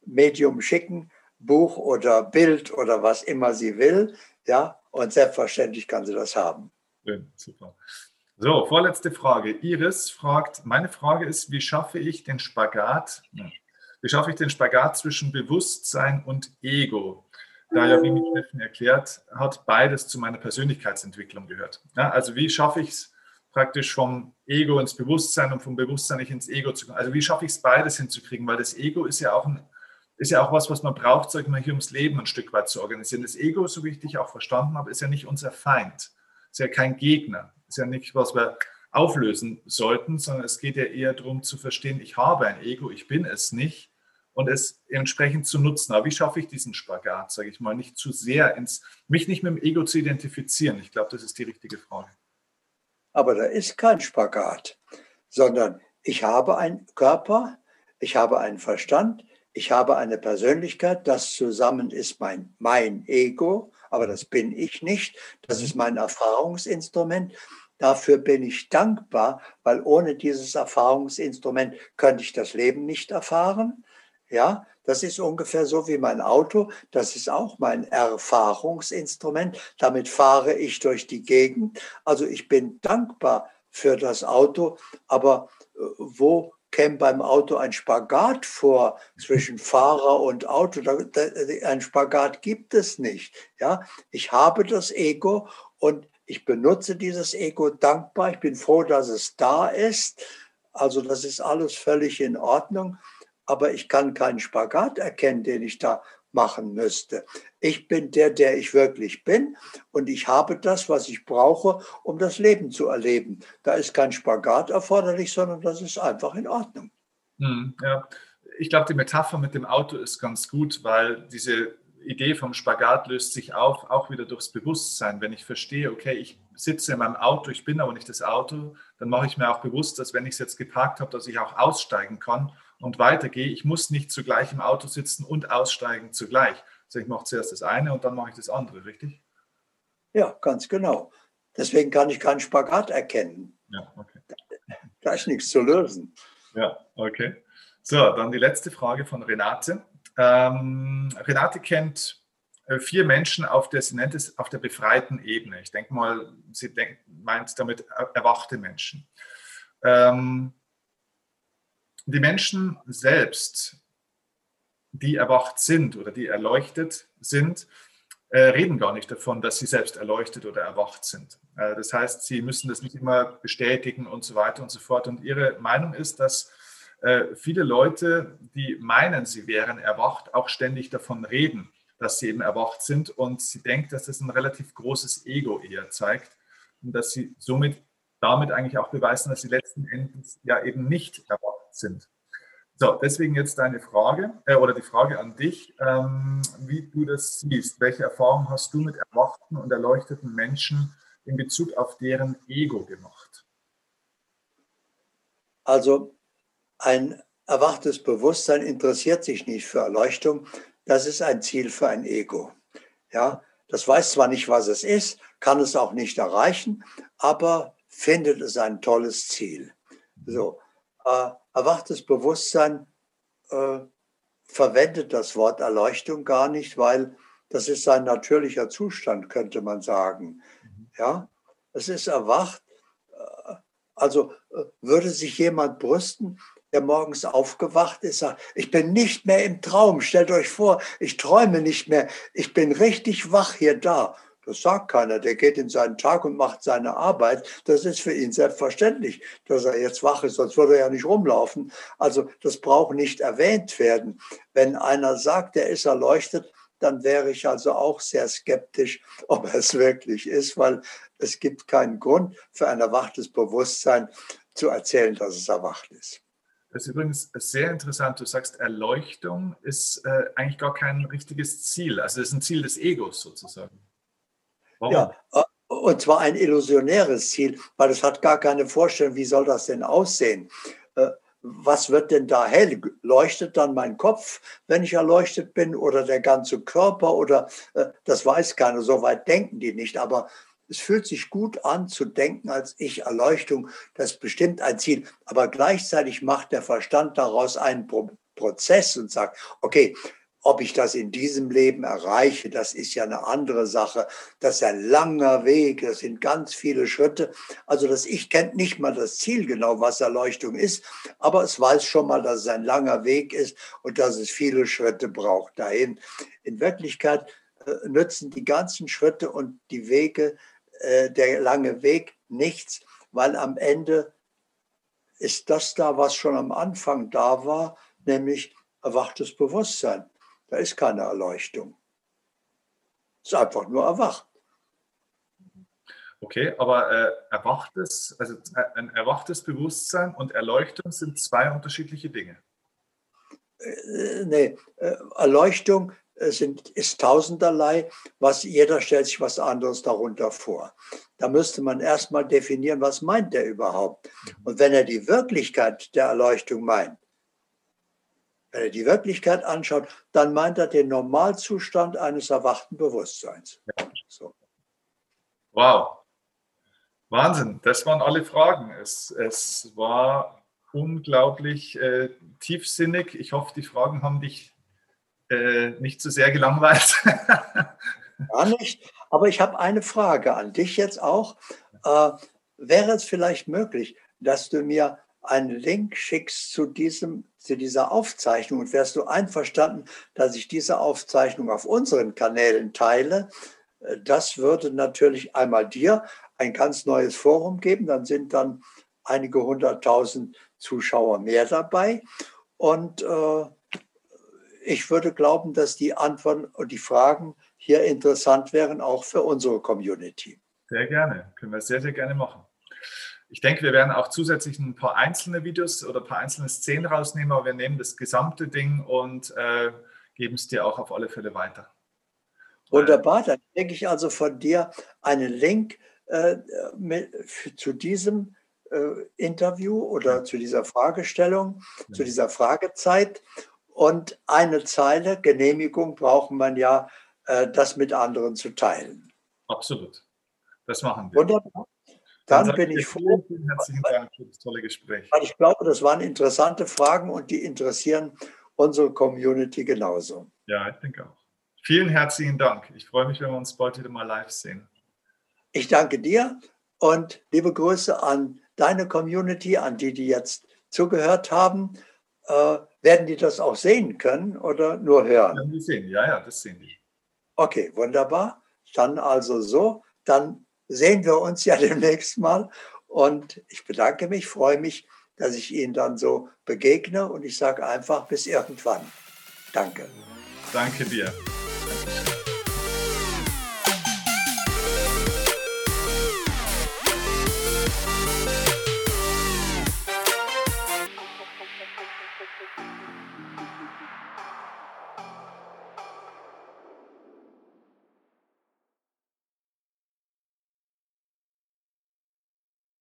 Medium schicken, Buch oder Bild oder was immer sie will. Ja, und selbstverständlich kann sie das haben. Schön, super. So, vorletzte Frage. Iris fragt, meine Frage ist, wie schaffe ich den Spagat, wie schaffe ich den Spagat zwischen Bewusstsein und Ego? Da ja, wie mich Steffen erklärt hat, beides zu meiner Persönlichkeitsentwicklung gehört. Ja, also wie schaffe ich es praktisch vom Ego ins Bewusstsein und vom Bewusstsein nicht ins Ego zu kommen? Also wie schaffe ich es beides hinzukriegen? Weil das Ego ist ja auch ein, ist ja auch was, was man braucht, sag ich mal, hier ums Leben ein Stück weit zu organisieren. Das Ego, so wie ich dich auch verstanden habe, ist ja nicht unser Feind, ist ja kein Gegner ist ja nicht, was wir auflösen sollten, sondern es geht ja eher darum zu verstehen, ich habe ein Ego, ich bin es nicht und es entsprechend zu nutzen. Aber wie schaffe ich diesen Spagat, sage ich mal, nicht zu sehr ins, mich nicht mit dem Ego zu identifizieren? Ich glaube, das ist die richtige Frage. Aber da ist kein Spagat, sondern ich habe einen Körper, ich habe einen Verstand, ich habe eine Persönlichkeit, das zusammen ist mein, mein Ego, aber das bin ich nicht, das ist mein Erfahrungsinstrument. Dafür bin ich dankbar, weil ohne dieses Erfahrungsinstrument könnte ich das Leben nicht erfahren. Ja, das ist ungefähr so wie mein Auto. Das ist auch mein Erfahrungsinstrument. Damit fahre ich durch die Gegend. Also ich bin dankbar für das Auto. Aber äh, wo käme beim Auto ein Spagat vor zwischen Fahrer und Auto? Ein Spagat gibt es nicht. Ja, ich habe das Ego und ich benutze dieses Ego dankbar. Ich bin froh, dass es da ist. Also das ist alles völlig in Ordnung. Aber ich kann keinen Spagat erkennen, den ich da machen müsste. Ich bin der, der ich wirklich bin und ich habe das, was ich brauche, um das Leben zu erleben. Da ist kein Spagat erforderlich, sondern das ist einfach in Ordnung. Hm, ja. Ich glaube, die Metapher mit dem Auto ist ganz gut, weil diese Idee vom Spagat löst sich auf, auch wieder durchs Bewusstsein. Wenn ich verstehe, okay, ich sitze in meinem Auto, ich bin aber nicht das Auto, dann mache ich mir auch bewusst, dass wenn ich es jetzt geparkt habe, dass ich auch aussteigen kann und weitergehe. Ich muss nicht zugleich im Auto sitzen und aussteigen zugleich. Also ich mache zuerst das eine und dann mache ich das andere, richtig? Ja, ganz genau. Deswegen kann ich keinen Spagat erkennen. Ja, okay. Da ist nichts zu lösen. Ja, okay. So, dann die letzte Frage von Renate. Ähm, Renate kennt äh, vier Menschen auf der, sie nennt es auf der befreiten Ebene. Ich denke mal, sie denkt, meint damit erwachte Menschen. Ähm, die Menschen selbst, die erwacht sind oder die erleuchtet sind, äh, reden gar nicht davon, dass sie selbst erleuchtet oder erwacht sind. Äh, das heißt, sie müssen das nicht immer bestätigen und so weiter und so fort. Und ihre Meinung ist, dass äh, viele Leute, die meinen, sie wären erwacht, auch ständig davon reden, dass sie eben erwacht sind. Und sie denkt, dass das ein relativ großes Ego eher zeigt und dass sie somit damit eigentlich auch beweisen, dass sie letzten Endes ja eben nicht erwacht sind. So, deswegen jetzt deine Frage äh, oder die Frage an dich, ähm, wie du das siehst. Welche Erfahrungen hast du mit erwachten und erleuchteten Menschen in Bezug auf deren Ego gemacht? Also ein erwachtes Bewusstsein interessiert sich nicht für Erleuchtung. Das ist ein Ziel für ein Ego. Ja, das weiß zwar nicht, was es ist, kann es auch nicht erreichen, aber findet es ein tolles Ziel. So, äh, erwachtes Bewusstsein äh, verwendet das Wort Erleuchtung gar nicht, weil das ist sein natürlicher Zustand, könnte man sagen. Ja, es ist erwacht. Äh, also äh, würde sich jemand brüsten, der morgens aufgewacht ist, sagt, ich bin nicht mehr im Traum. Stellt euch vor, ich träume nicht mehr. Ich bin richtig wach hier da. Das sagt keiner. Der geht in seinen Tag und macht seine Arbeit. Das ist für ihn selbstverständlich, dass er jetzt wach ist, sonst würde er ja nicht rumlaufen. Also das braucht nicht erwähnt werden. Wenn einer sagt, er ist erleuchtet, dann wäre ich also auch sehr skeptisch, ob er es wirklich ist, weil es gibt keinen Grund für ein erwachtes Bewusstsein zu erzählen, dass es erwacht ist. Das ist übrigens sehr interessant. Du sagst, Erleuchtung ist äh, eigentlich gar kein richtiges Ziel. Also es ist ein Ziel des Egos sozusagen. Warum? Ja, äh, und zwar ein illusionäres Ziel, weil es hat gar keine Vorstellung, wie soll das denn aussehen? Äh, was wird denn da hell? Leuchtet dann mein Kopf, wenn ich erleuchtet bin, oder der ganze Körper? Oder äh, das weiß keiner, so weit denken die nicht. Aber es fühlt sich gut an zu denken als ich Erleuchtung, das ist bestimmt ein Ziel. Aber gleichzeitig macht der Verstand daraus einen Prozess und sagt, okay, ob ich das in diesem Leben erreiche, das ist ja eine andere Sache. Das ist ein langer Weg, das sind ganz viele Schritte. Also das Ich kennt nicht mal das Ziel genau, was Erleuchtung ist, aber es weiß schon mal, dass es ein langer Weg ist und dass es viele Schritte braucht dahin. In Wirklichkeit äh, nützen die ganzen Schritte und die Wege, äh, der lange Weg nichts, weil am Ende ist das da, was schon am Anfang da war, nämlich erwachtes Bewusstsein. Da ist keine Erleuchtung. Es ist einfach nur erwacht. Okay, aber äh, erwachtes, also äh, ein erwachtes Bewusstsein und Erleuchtung sind zwei unterschiedliche Dinge. Äh, nee, äh, Erleuchtung sind, ist tausenderlei, was jeder stellt sich was anderes darunter vor. Da müsste man erstmal definieren, was meint er überhaupt. Mhm. Und wenn er die Wirklichkeit der Erleuchtung meint, wenn er die Wirklichkeit anschaut, dann meint er den Normalzustand eines erwachten Bewusstseins. Ja. So. Wow. Wahnsinn, das waren alle Fragen. Es, es war unglaublich äh, tiefsinnig. Ich hoffe, die Fragen haben dich äh, nicht zu sehr gelangweilt. Gar nicht. Aber ich habe eine Frage an dich jetzt auch. Äh, wäre es vielleicht möglich, dass du mir einen Link schickst zu, diesem, zu dieser Aufzeichnung. Und wärst du einverstanden, dass ich diese Aufzeichnung auf unseren Kanälen teile, das würde natürlich einmal dir ein ganz neues Forum geben, dann sind dann einige hunderttausend Zuschauer mehr dabei. Und äh, ich würde glauben, dass die Antworten und die Fragen hier interessant wären, auch für unsere Community. Sehr gerne, können wir sehr, sehr gerne machen. Ich denke, wir werden auch zusätzlich ein paar einzelne Videos oder ein paar einzelne Szenen rausnehmen, aber wir nehmen das gesamte Ding und äh, geben es dir auch auf alle Fälle weiter. Wunderbar, dann denke ich also von dir einen Link äh, mit, zu diesem äh, Interview oder zu dieser Fragestellung, ja. zu dieser Fragezeit. Und eine Zeile, Genehmigung braucht man ja, äh, das mit anderen zu teilen. Absolut. Das machen wir. Wunderbar. Dann, Dann bin ich froh. Vielen herzlichen Dank für das tolle Gespräch. Weil ich glaube, das waren interessante Fragen und die interessieren unsere Community genauso. Ja, ich denke auch. Vielen herzlichen Dank. Ich freue mich, wenn wir uns bald wieder mal live sehen. Ich danke dir und liebe Grüße an deine Community, an die, die jetzt zugehört haben. Äh, werden die das auch sehen können oder nur hören? Ja, die sehen, ja, ja, das sehen die. Okay, wunderbar. Dann also so. Dann sehen wir uns ja demnächst mal. Und ich bedanke mich, freue mich, dass ich Ihnen dann so begegne. Und ich sage einfach bis irgendwann. Danke. Danke dir.